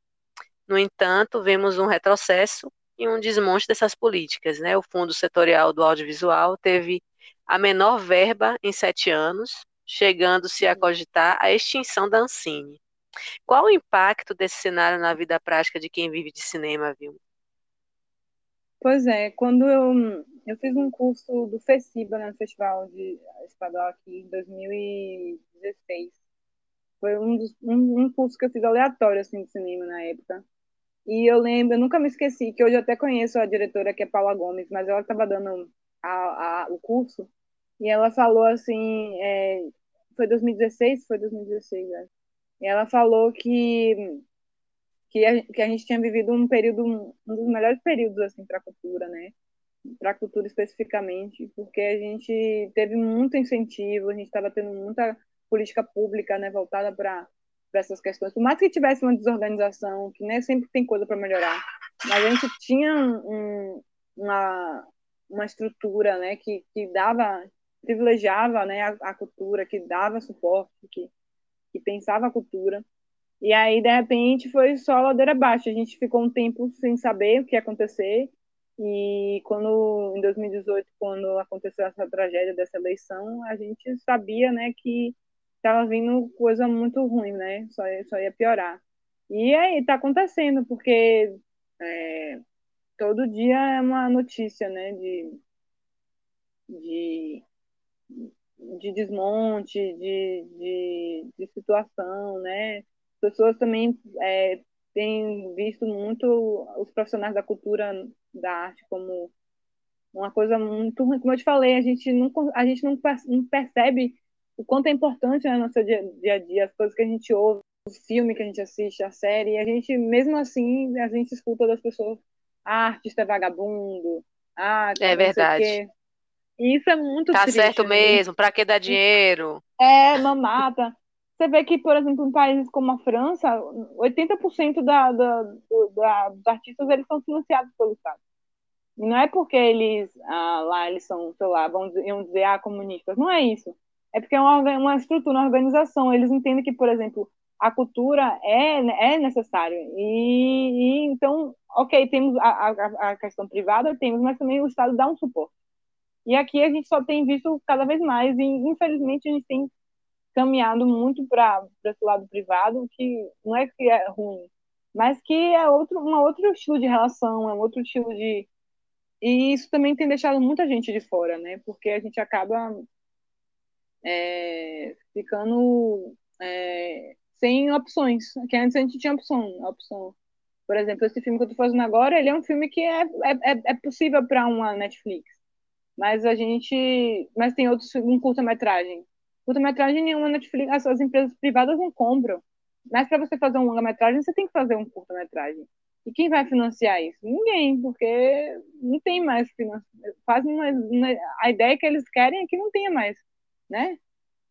No entanto, vemos um retrocesso e um desmonte dessas políticas. Né? O Fundo Setorial do Audiovisual teve a menor verba em sete anos, chegando-se a cogitar a extinção da Ancine. Qual o impacto desse cenário na vida prática de quem vive de cinema, viu? Pois é, quando eu, eu fiz um curso do FECIBA, né, no Festival de Estadual aqui em 2016. Foi um, dos, um, um curso que eu fiz aleatório assim, de cinema na época. E eu lembro, eu nunca me esqueci, que hoje eu até conheço a diretora, que é Paula Gomes, mas ela estava dando a, a, o curso, e ela falou assim, é, foi 2016? Foi 2016, né? E ela falou que, que, a, que a gente tinha vivido um período, um dos melhores períodos, assim, para a cultura, né? Para a cultura especificamente, porque a gente teve muito incentivo, a gente estava tendo muita política pública, né, voltada para para essas questões. Por mais que tivesse uma desorganização, que né, sempre tem coisa para melhorar, mas a gente tinha um, uma, uma estrutura né, que, que dava, privilegiava né, a, a cultura, que dava suporte, que, que pensava a cultura. E aí, de repente, foi só ladeira abaixo. A gente ficou um tempo sem saber o que ia acontecer. E quando, em 2018, quando aconteceu essa tragédia dessa eleição, a gente sabia né, que estava vindo coisa muito ruim, né? Só, só ia piorar. E aí está acontecendo, porque é, todo dia é uma notícia, né? De, de, de desmonte, de, de, de situação, né? Pessoas também é, têm visto muito os profissionais da cultura, da arte, como uma coisa muito ruim. Como eu te falei, a gente não, a gente não percebe o quanto é importante né, no nosso dia, dia a dia, as coisas que a gente ouve, o filme que a gente assiste, a série, e a gente, mesmo assim, a gente escuta das pessoas, ah, artista é vagabundo, ah, é verdade. E isso é muito tá triste. Tá certo né? mesmo, para que dar dinheiro? É, mamata. Você vê que, por exemplo, em países como a França, 80% da, da, da, dos artistas eles são financiados pelo Estado. E não é porque eles ah, lá eles são, sei lá, vão dizer, vão dizer ah, comunistas. Não é isso. É porque é uma, uma estrutura, uma organização. Eles entendem que, por exemplo, a cultura é, é necessária. E, e então, ok, temos a, a, a, questão privada, temos, mas também o Estado dá um suporte. E aqui a gente só tem visto cada vez mais, e infelizmente a gente tem caminhado muito para esse lado privado, que não é que é ruim, mas que é outro, um outro estilo de relação, é um outro estilo de. E isso também tem deixado muita gente de fora, né? Porque a gente acaba é, ficando é, sem opções, que antes a gente tinha opção, opção. Por exemplo, esse filme que eu estou fazendo agora, ele é um filme que é, é, é, possível para uma Netflix, mas a gente, mas tem outros um curta-metragem. Curta-metragem nenhuma Netflix, as, as empresas privadas não compram. Mas para você fazer um longa-metragem, você tem que fazer um curta-metragem. E quem vai financiar isso? Ninguém, porque não tem mais quase a ideia que eles querem é que não tenha mais né?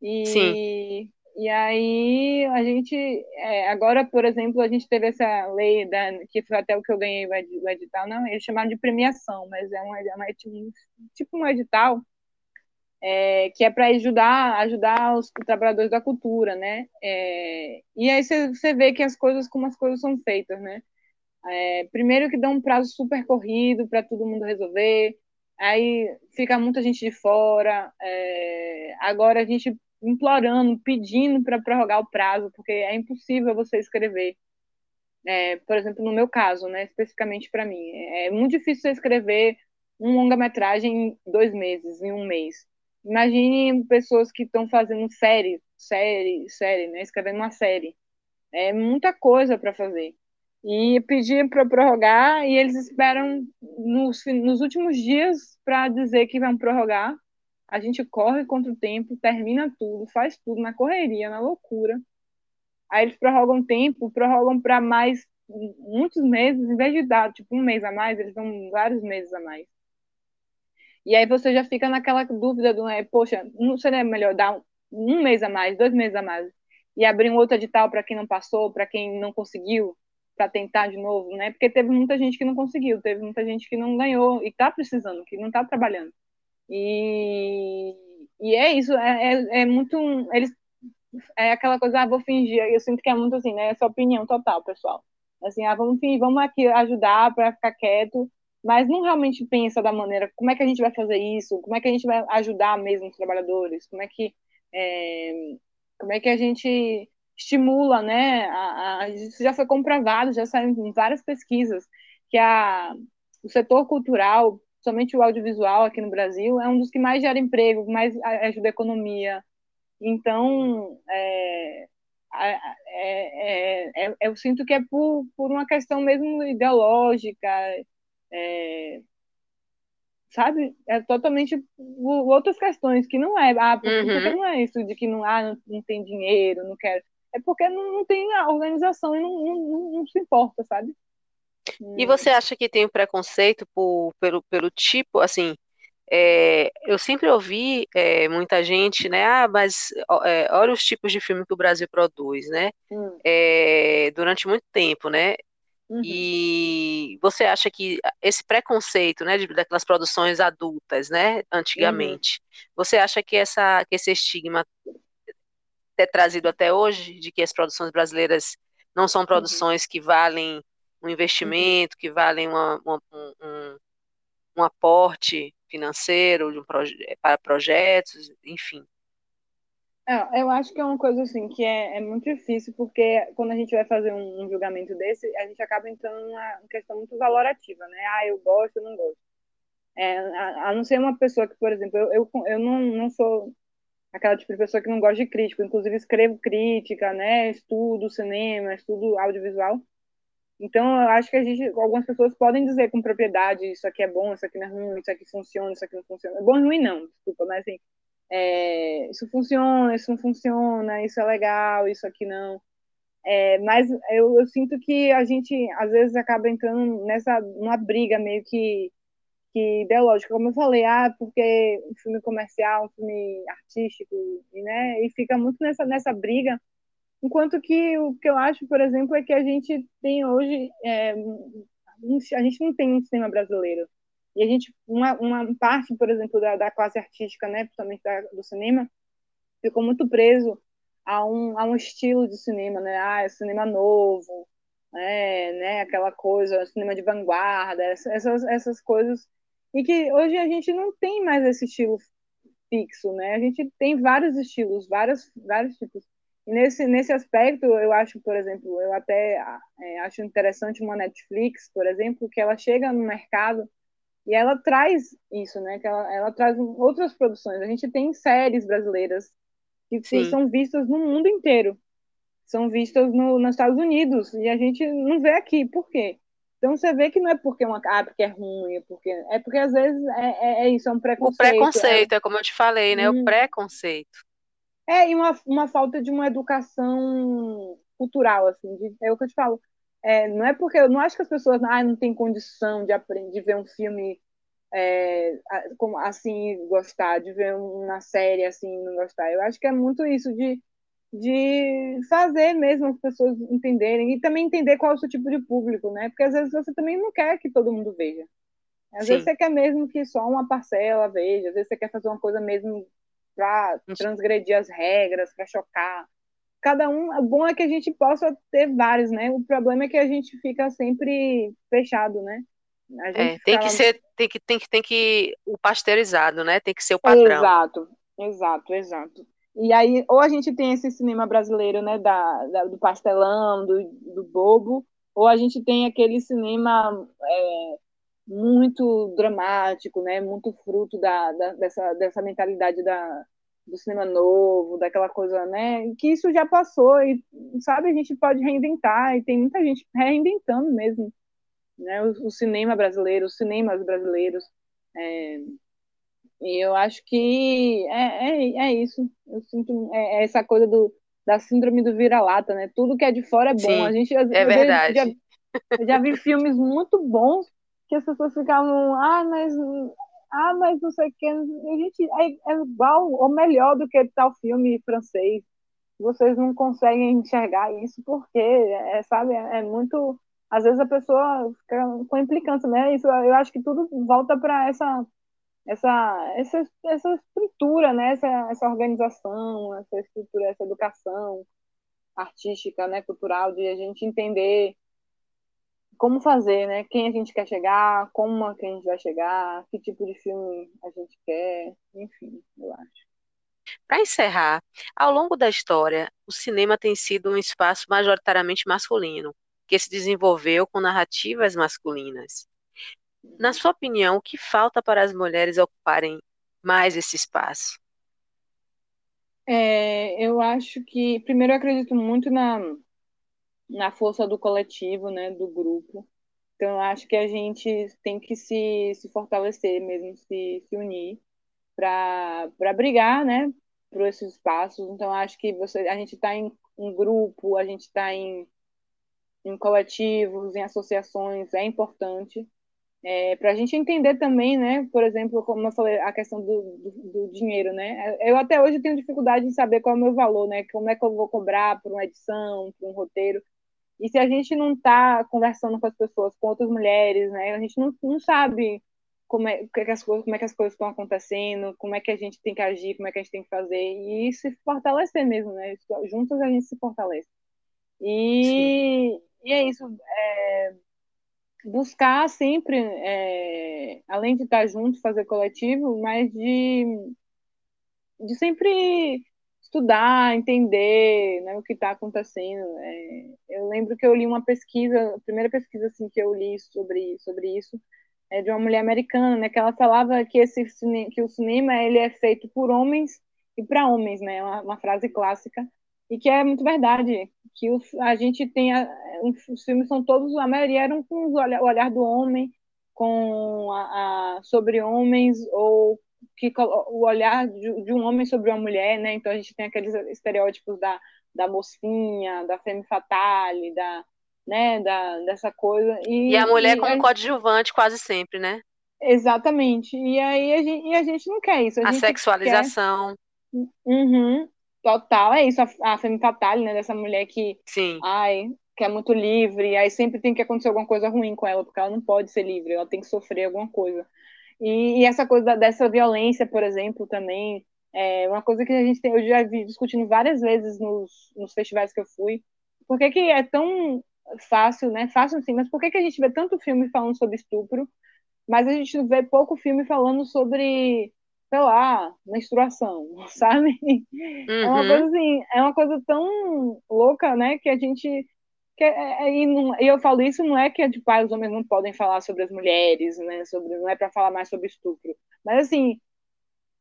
E, Sim. E aí a gente é, agora, por exemplo, a gente teve essa lei da, que foi até o que eu ganhei o edital, não, eles chamaram de premiação, mas é uma, é uma tipo um edital é, que é para ajudar ajudar os trabalhadores da cultura, né? É, e aí você vê que as coisas como as coisas são feitas, né? É, primeiro que dá um prazo super corrido para todo mundo resolver aí fica muita gente de fora. É, agora a gente implorando, pedindo para prorrogar o prazo, porque é impossível você escrever É, por exemplo, no meu caso, né, especificamente para mim, é, muito difícil escrever um longa-metragem em dois meses, em um mês. Imagine pessoas que estão fazendo série, série, série, né, escrevendo uma série. É muita coisa para fazer. E pedir para prorrogar e eles esperam nos, nos últimos dias para dizer que vão prorrogar. A gente corre contra o tempo, termina tudo, faz tudo na correria, na loucura. Aí eles prorrogam tempo, prorrogam para mais muitos meses, em vez de dar tipo um mês a mais, eles dão vários meses a mais. E aí você já fica naquela dúvida do, é, poxa, não seria melhor dar um, um mês a mais, dois meses a mais, e abrir um outro edital para quem não passou, para quem não conseguiu, para tentar de novo, né? Porque teve muita gente que não conseguiu, teve muita gente que não ganhou e está precisando, que não está trabalhando. E, e é isso, é, é, é muito. Eles é aquela coisa, ah, vou fingir. Eu sinto que é muito assim, né? Essa opinião total, pessoal. Assim, ah, vamos vamos aqui ajudar para ficar quieto, mas não realmente pensa da maneira, como é que a gente vai fazer isso? Como é que a gente vai ajudar mesmo os trabalhadores? Como é que, é, como é que a gente estimula, né? A, a, isso já foi comprovado, já saiu em várias pesquisas, que a, o setor cultural, somente o audiovisual aqui no Brasil, é um dos que mais gera emprego, mais ajuda a economia, então, é, é, é, eu sinto que é por, por uma questão mesmo ideológica, sabe? É totalmente outras questões que não é, ah, porque, uhum. não é isso de que não, ah, não, não tem dinheiro, não quero. É porque não, não tem a organização e não, não, não se importa, sabe? E você acha que tem o preconceito por, pelo, pelo tipo, assim, é, eu sempre ouvi é, muita gente, né? Ah, mas é, olha os tipos de filme que o Brasil produz, né? Hum. durante muito tempo, né? Uhum. E você acha que esse preconceito, né, de, daquelas produções adultas, né, antigamente, uhum. você acha que essa, que esse estigma é trazido até hoje de que as produções brasileiras não são uhum. produções uhum. que valem um investimento, que valem uma, uma, um, um aporte financeiro de um proje para projetos, enfim. É, eu acho que é uma coisa assim que é, é, muito difícil, porque quando a gente vai fazer um, um, julgamento desse, a gente acaba entrando numa questão muito valorativa, né? Ah, eu gosto, eu não gosto. É, a, a, não ser uma pessoa que, por exemplo, eu, eu, eu não, não sou aquela tipo de pessoa que não gosta de crítico, inclusive escrevo crítica, né? Estudo cinema, estudo audiovisual, então, eu acho que a gente, algumas pessoas podem dizer com propriedade isso aqui é bom, isso aqui não é ruim, isso aqui funciona, isso aqui não funciona. É bom e ruim não, desculpa, mas assim, é, isso funciona, isso não funciona, isso é legal, isso aqui não. É, mas eu, eu, sinto que a gente, às vezes, acaba entrando nessa, uma briga meio que, que ideológica, como eu falei, ah, porque um filme comercial, um filme artístico, né, e fica muito nessa, nessa briga, Enquanto que o que eu acho, por exemplo, é que a gente tem hoje, é, a gente não tem um cinema brasileiro. E a gente, uma, uma parte, por exemplo, da, da classe artística, né, principalmente da, do cinema, ficou muito preso a um, a um estilo de cinema, né? Ah, é cinema novo, é, né? Aquela coisa, cinema de vanguarda, essas, essas coisas. E que hoje a gente não tem mais esse estilo fixo, né? A gente tem vários estilos, vários, vários tipos. E nesse, nesse aspecto, eu acho, por exemplo, eu até é, acho interessante uma Netflix, por exemplo, que ela chega no mercado e ela traz isso, né? Que ela, ela traz outras produções. A gente tem séries brasileiras que Sim. são vistas no mundo inteiro. São vistas no, nos Estados Unidos e a gente não vê aqui. Por quê? Então você vê que não é porque uma ah, porque é ruim, é porque é porque às vezes é, é, é isso, é um preconceito. O preconceito, é, é como eu te falei, né? Hum. O preconceito. É, e uma, uma falta de uma educação cultural, assim, de, é o que eu te falo. É, não é porque eu não acho que as pessoas ah, não têm condição de aprender, de ver um filme é, como assim gostar, de ver uma série assim não gostar. Eu acho que é muito isso de, de fazer mesmo as pessoas entenderem e também entender qual é o seu tipo de público, né? Porque às vezes você também não quer que todo mundo veja. Às Sim. vezes você quer mesmo que só uma parcela veja, às vezes você quer fazer uma coisa mesmo para transgredir as regras, para chocar. Cada um, o bom é que a gente possa ter vários, né? O problema é que a gente fica sempre fechado, né? É, tem que ser, tem que, tem que, tem que o pasteurizado, né? Tem que ser o padrão. Exato, exato, exato. E aí, ou a gente tem esse cinema brasileiro, né, da, da do pastelão, do, do bobo, ou a gente tem aquele cinema é, muito dramático, né? Muito fruto da, da, dessa, dessa mentalidade da, do cinema novo, daquela coisa, né? Que isso já passou e, sabe, a gente pode reinventar e tem muita gente reinventando mesmo, né? O, o cinema brasileiro, os cinemas brasileiros. É, e eu acho que é, é, é isso. Eu sinto é, é essa coisa do, da síndrome do vira-lata, né? Tudo que é de fora é bom. Sim, a gente é verdade. Já, já vi filmes muito bons que as pessoas ficavam, ah, mas ah, mas não sei o que, a gente é, é igual ou melhor do que tal filme francês. Vocês não conseguem enxergar isso porque, é, sabe, é, muito. Às vezes a pessoa fica com implicância, né? Isso, eu acho que tudo volta para essa, essa, essa, essa estrutura, né? Essa, essa organização, essa estrutura, essa educação artística, né? Cultural, de a gente entender como fazer, né? Quem a gente quer chegar, como a gente vai chegar, que tipo de filme a gente quer, enfim, eu acho. Para encerrar, ao longo da história, o cinema tem sido um espaço majoritariamente masculino, que se desenvolveu com narrativas masculinas. Na sua opinião, o que falta para as mulheres ocuparem mais esse espaço? É, eu acho que, primeiro, eu acredito muito na, na força do coletivo, né, do grupo. Então, acho que a gente tem que se, se fortalecer mesmo, se, se unir para brigar, né, por esses espaços. Então, acho que você, a gente está em um grupo, a gente está em, em coletivos, em associações, é importante. É, para a gente entender também, né, por exemplo, como eu falei, a questão do, do, do, dinheiro, né, eu até hoje tenho dificuldade em saber qual é o meu valor, né, como é que eu vou cobrar por uma edição, por um roteiro, e se a gente não está conversando com as pessoas, com outras mulheres, né, a gente não, não sabe como é, que, é as coisas, como é que as coisas estão acontecendo, como é que a gente tem que agir, como é que a gente tem que fazer, e se fortalecer mesmo, né? Juntos a gente se fortalece. E, e é isso. É, buscar sempre, é, além de estar junto, fazer coletivo, mas de, de sempre estudar, entender né, o que está acontecendo. É, eu lembro que eu li uma pesquisa, a primeira pesquisa assim, que eu li sobre, sobre isso, é de uma mulher americana, né, que ela falava que, esse, que o cinema ele é feito por homens e para homens, né, uma, uma, frase clássica, e que é muito verdade, que o, a gente tem, a, os filmes são todos, a maioria eram com o olhar, o olhar do homem, com a, a, sobre homens ou que o olhar de, de, um homem sobre uma mulher, né? Então a gente tem aqueles estereótipos da, da mocinha, da femme fatale, da, né, da, dessa coisa. E, e a mulher e como a... coadjuvante quase sempre, né? Exatamente. E aí a gente, e a gente não quer isso. A, a sexualização. Quer... Uhum, total, é isso. A, a femme fatale, né? Dessa mulher que. Sim. Ai, que é muito livre, aí sempre tem que acontecer alguma coisa ruim com ela, porque ela não pode ser livre, ela tem que sofrer alguma coisa. E, e essa coisa dessa violência, por exemplo, também, é uma coisa que a gente tem, eu já vi discutindo várias vezes nos, nos festivais que eu fui. Por que, que é tão fácil, né? Fácil sim, mas por que, que a gente vê tanto filme falando sobre estupro, mas a gente vê pouco filme falando sobre, sei lá, menstruação, sabe? Uhum. É uma uhum. coisa assim, é uma coisa tão louca, né? Que a gente que, é, é, e, não, eu falo isso não é que tipo, ah, os homens não podem falar sobre as mulheres, né? Sobre, não é para falar mais sobre estupro. Mas assim,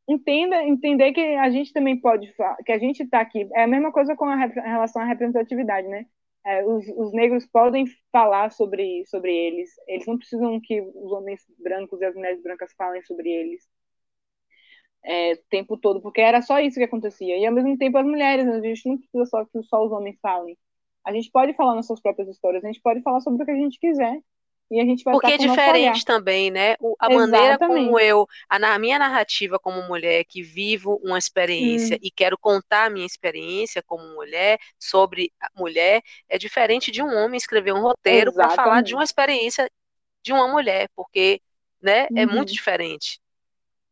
entenda, entender que a gente também pode, que a gente está aqui. É a mesma coisa com a, relação à representatividade, né? É, os, os, negros podem falar sobre, sobre eles. Eles não precisam que os homens brancos e as mulheres brancas falem sobre eles é, tempo todo, porque era só isso que acontecia. E ao mesmo tempo as mulheres, a gente não precisa só que só os homens falem. A gente pode falar nossas próprias histórias, a gente pode falar sobre o que a gente quiser. E a gente vai Porque é diferente também, né? O, a Exatamente. maneira como eu, a, a, minha narrativa como mulher que vivo uma experiência hum. e quero contar a minha experiência como mulher sobre a mulher é diferente de um homem escrever um roteiro para falar de uma experiência de uma mulher, porque, né, uhum. é muito uhum. diferente.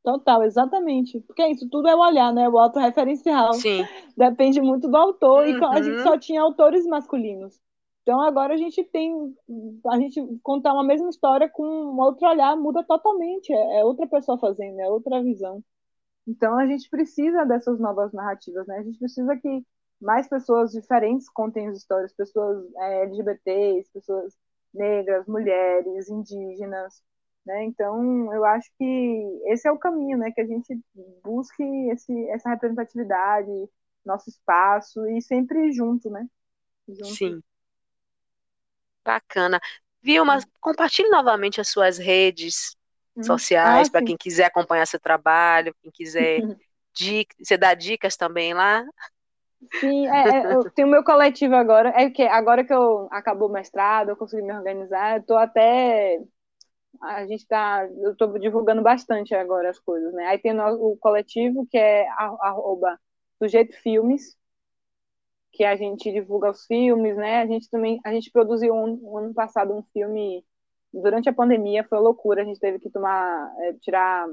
Total, exatamente. Porque isso tudo é o olhar, né? O autorreferencial. Sim. Depende muito do autor. Uhum. E a gente só tinha autores masculinos. Então agora a gente tem. A gente contar uma mesma história com um outro olhar muda totalmente. É, é outra pessoa fazendo, é outra visão. Então a gente precisa dessas novas narrativas, né? A gente precisa que mais pessoas diferentes contem as histórias, pessoas é, LGBTs, pessoas negras, mulheres, indígenas, né? Então, eu acho que esse é o caminho, né? Que a gente busque esse, essa representatividade, nosso espaço e sempre junto, né? Junto. Sim. Bacana. Vilma, compartilhe novamente as suas redes hum. sociais ah, para quem quiser acompanhar seu trabalho, quem quiser. Dica, você dá dicas também lá? Sim, é, é, eu tenho meu coletivo agora. É que agora que eu acabou o mestrado, eu consegui me organizar, eu tô até. A gente tá. Eu tô divulgando bastante agora as coisas, né? Aí tem o, o coletivo que é arroba Sujeito Filmes, que a gente divulga os filmes, né? A gente também. A gente produziu um, um ano passado um filme durante a pandemia, foi loucura, a gente teve que tomar, é, tirar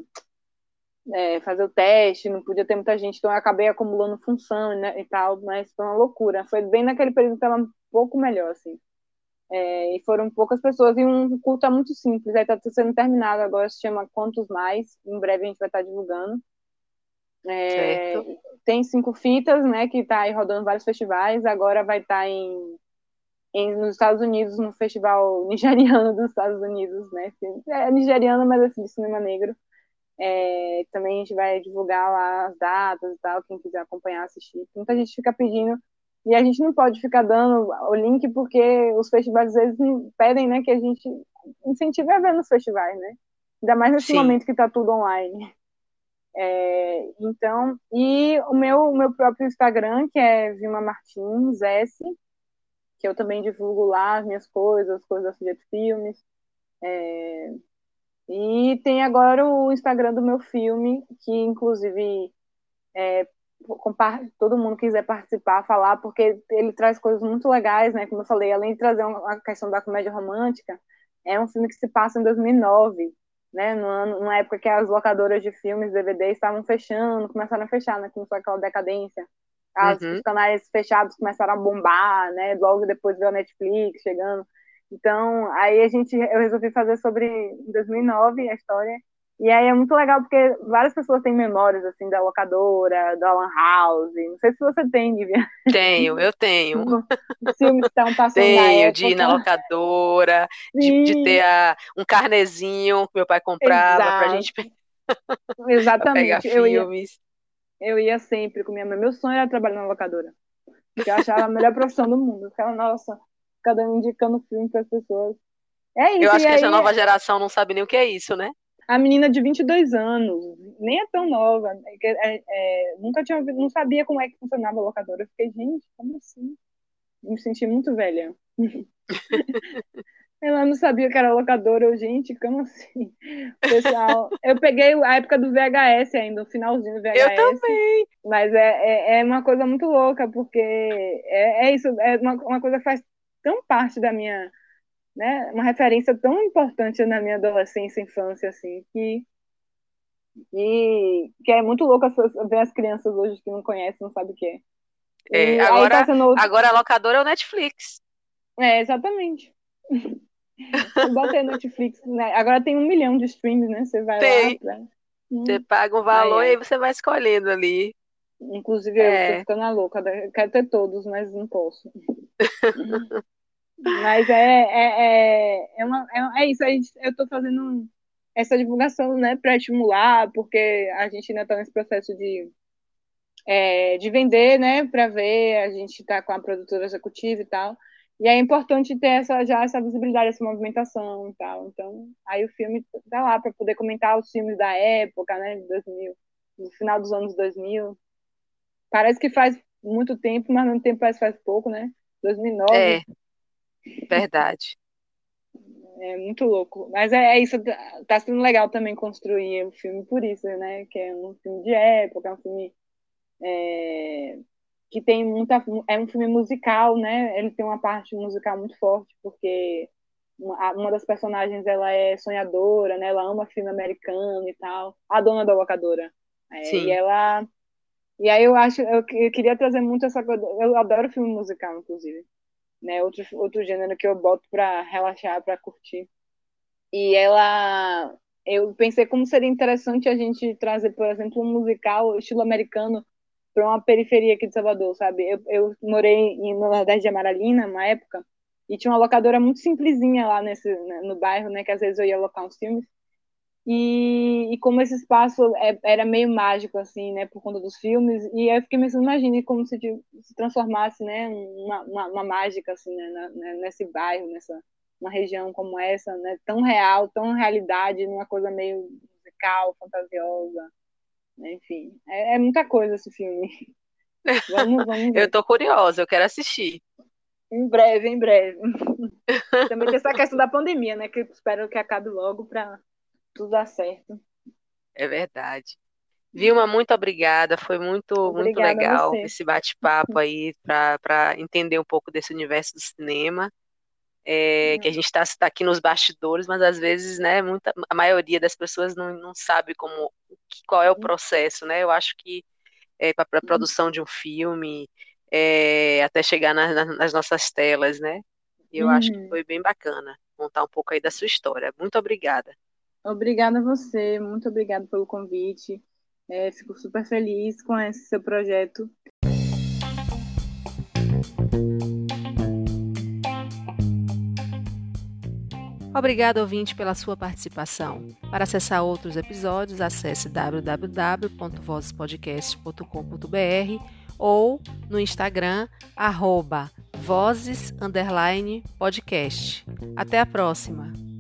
é, fazer o teste, não podia ter muita gente, então eu acabei acumulando função né, e tal, mas foi uma loucura. Foi bem naquele período que estava um pouco melhor, assim. É, e foram poucas pessoas, e um curta muito simples, aí está sendo terminado agora, se chama Quantos Mais, em breve a gente vai estar tá divulgando. É, tem cinco fitas, né, que está aí rodando vários festivais, agora vai estar tá em, em, nos Estados Unidos, no festival nigeriano dos Estados Unidos, né, é nigeriano, mas assim, de cinema negro, é, também a gente vai divulgar lá as datas e tal, quem quiser acompanhar, assistir. Muita gente fica pedindo, e a gente não pode ficar dando o link, porque os festivais às vezes pedem né, que a gente incentive a ver nos festivais, né? Ainda mais nesse Sim. momento que está tudo online. É, então, e o meu, o meu próprio Instagram, que é Vilma Martins S, que eu também divulgo lá as minhas coisas, as coisas da Sujeito Filmes. É, e tem agora o Instagram do meu filme, que inclusive é, todo mundo quiser participar, falar, porque ele traz coisas muito legais, né? Como eu falei, além de trazer uma questão da comédia romântica, é um filme que se passa em 2009, né? No ano, numa época que as locadoras de filmes, DVD estavam fechando, começaram a fechar, né? Começou aquela decadência. As, uhum. Os canais fechados começaram a bombar, né? Logo depois veio a Netflix chegando. Então, aí a gente, eu resolvi fazer sobre 2009 a história. E aí é muito legal porque várias pessoas têm memórias assim da locadora, da Lan House. Não sei se você tem, Nivea. Tenho, eu tenho. Os filmes que estão passando Tenho, de ir na locadora, de, de, ter a, um carnezinho que meu pai comprava Exato. pra gente Exatamente. pegar eu filmes. Ia, eu ia sempre com minha mãe. Meu sonho era trabalhar na locadora. eu achava a melhor profissão do mundo. Ficava, nossa, cada um indicando filme para as pessoas. É isso. Eu acho que aí, essa nova geração não sabe nem o que é isso, né? A menina de 22 anos, nem é tão nova, é, é, é, nunca tinha ouvido, não sabia como é que funcionava a locadora. Eu fiquei, gente, como assim? Me senti muito velha. Ela não sabia que era locadora, eu, gente, como assim? Pessoal, eu peguei a época do VHS ainda, o finalzinho do VHS. Eu também. Mas é, é, é uma coisa muito louca, porque é, é isso, é uma, uma coisa que faz tão parte da minha, né, uma referência tão importante na minha adolescência, infância, assim, que e que é muito louco ver as crianças hoje que não conhecem, não sabem o que é. é agora, tá sendo... agora a locadora é o Netflix. É, exatamente. Botei Netflix, né? Agora tem um milhão de streams, né? Você vai tem. lá. Pra... Você paga um valor aí, é. e você vai escolhendo ali. Inclusive, é. eu tô ficando louca. Quero ter todos, mas não posso. Mas é, é, é, é, uma, é, é isso, a gente, eu estou fazendo essa divulgação né, para estimular, porque a gente ainda está nesse processo de, é, de vender, né, para ver, a gente está com a produtora executiva e tal, e é importante ter essa, já essa visibilidade, essa movimentação e tal. Então, aí o filme tá lá para poder comentar os filmes da época, né, de 2000, no final dos anos 2000. Parece que faz muito tempo, mas no tempo parece que faz pouco, né? 2009. É. Verdade. É muito louco. Mas é, é, isso, tá sendo legal também construir o filme por isso, né? Que é um filme de época, é um filme é, que tem muita. É um filme musical, né? Ele tem uma parte musical muito forte, porque uma, uma das personagens ela é sonhadora, né? Ela ama filme americano e tal. A dona da locadora. É, Sim. E ela. E aí eu acho, eu, eu queria trazer muito essa coisa. Eu adoro filme musical, inclusive né? Outro, outro gênero que eu boto para relaxar, para curtir. E ela, eu pensei como seria interessante a gente trazer, por exemplo, um musical estilo americano para uma periferia aqui de Salvador, sabe? Eu, eu morei em, no Nordeste de Amaralina, uma época, e tinha uma locadora muito simplesinha lá nesse, né, no bairro, né? Que às vezes eu ia alocar uns filmes. E, e como esse espaço é, era meio mágico, assim, né? Por conta dos filmes. E aí eu fiquei pensando, imagine como se, se transformasse, né? Uma, uma, uma mágica, assim, né, na, né, nesse bairro, nessa uma região como essa, né? Tão real, tão realidade, numa coisa meio musical, fantasiosa. Enfim, é, é muita coisa esse filme. Vamos, vamos ver. eu tô curiosa, eu quero assistir. Em breve, em breve. Também tem essa questão da pandemia, né? Que espero que acabe logo para tudo dar certo. É verdade. Vilma, muito obrigada. Foi muito, muito legal esse bate-papo aí para entender um pouco desse universo do cinema. É, que a gente está tá aqui nos bastidores, mas às vezes, né, muita, a maioria das pessoas não, não sabe como, qual é o processo, né? Eu acho que é, para a produção de um filme, é, até chegar na, na, nas nossas telas, né? Eu uhum. acho que uhum. foi bem bacana contar um pouco aí da sua história. Muito obrigada. Obrigada a você, muito obrigada pelo convite. É, fico super feliz com esse seu projeto. Obrigado, ouvinte, pela sua participação. Para acessar outros episódios, acesse www.vozespodcast.com.br ou no Instagram, arroba. Até a próxima!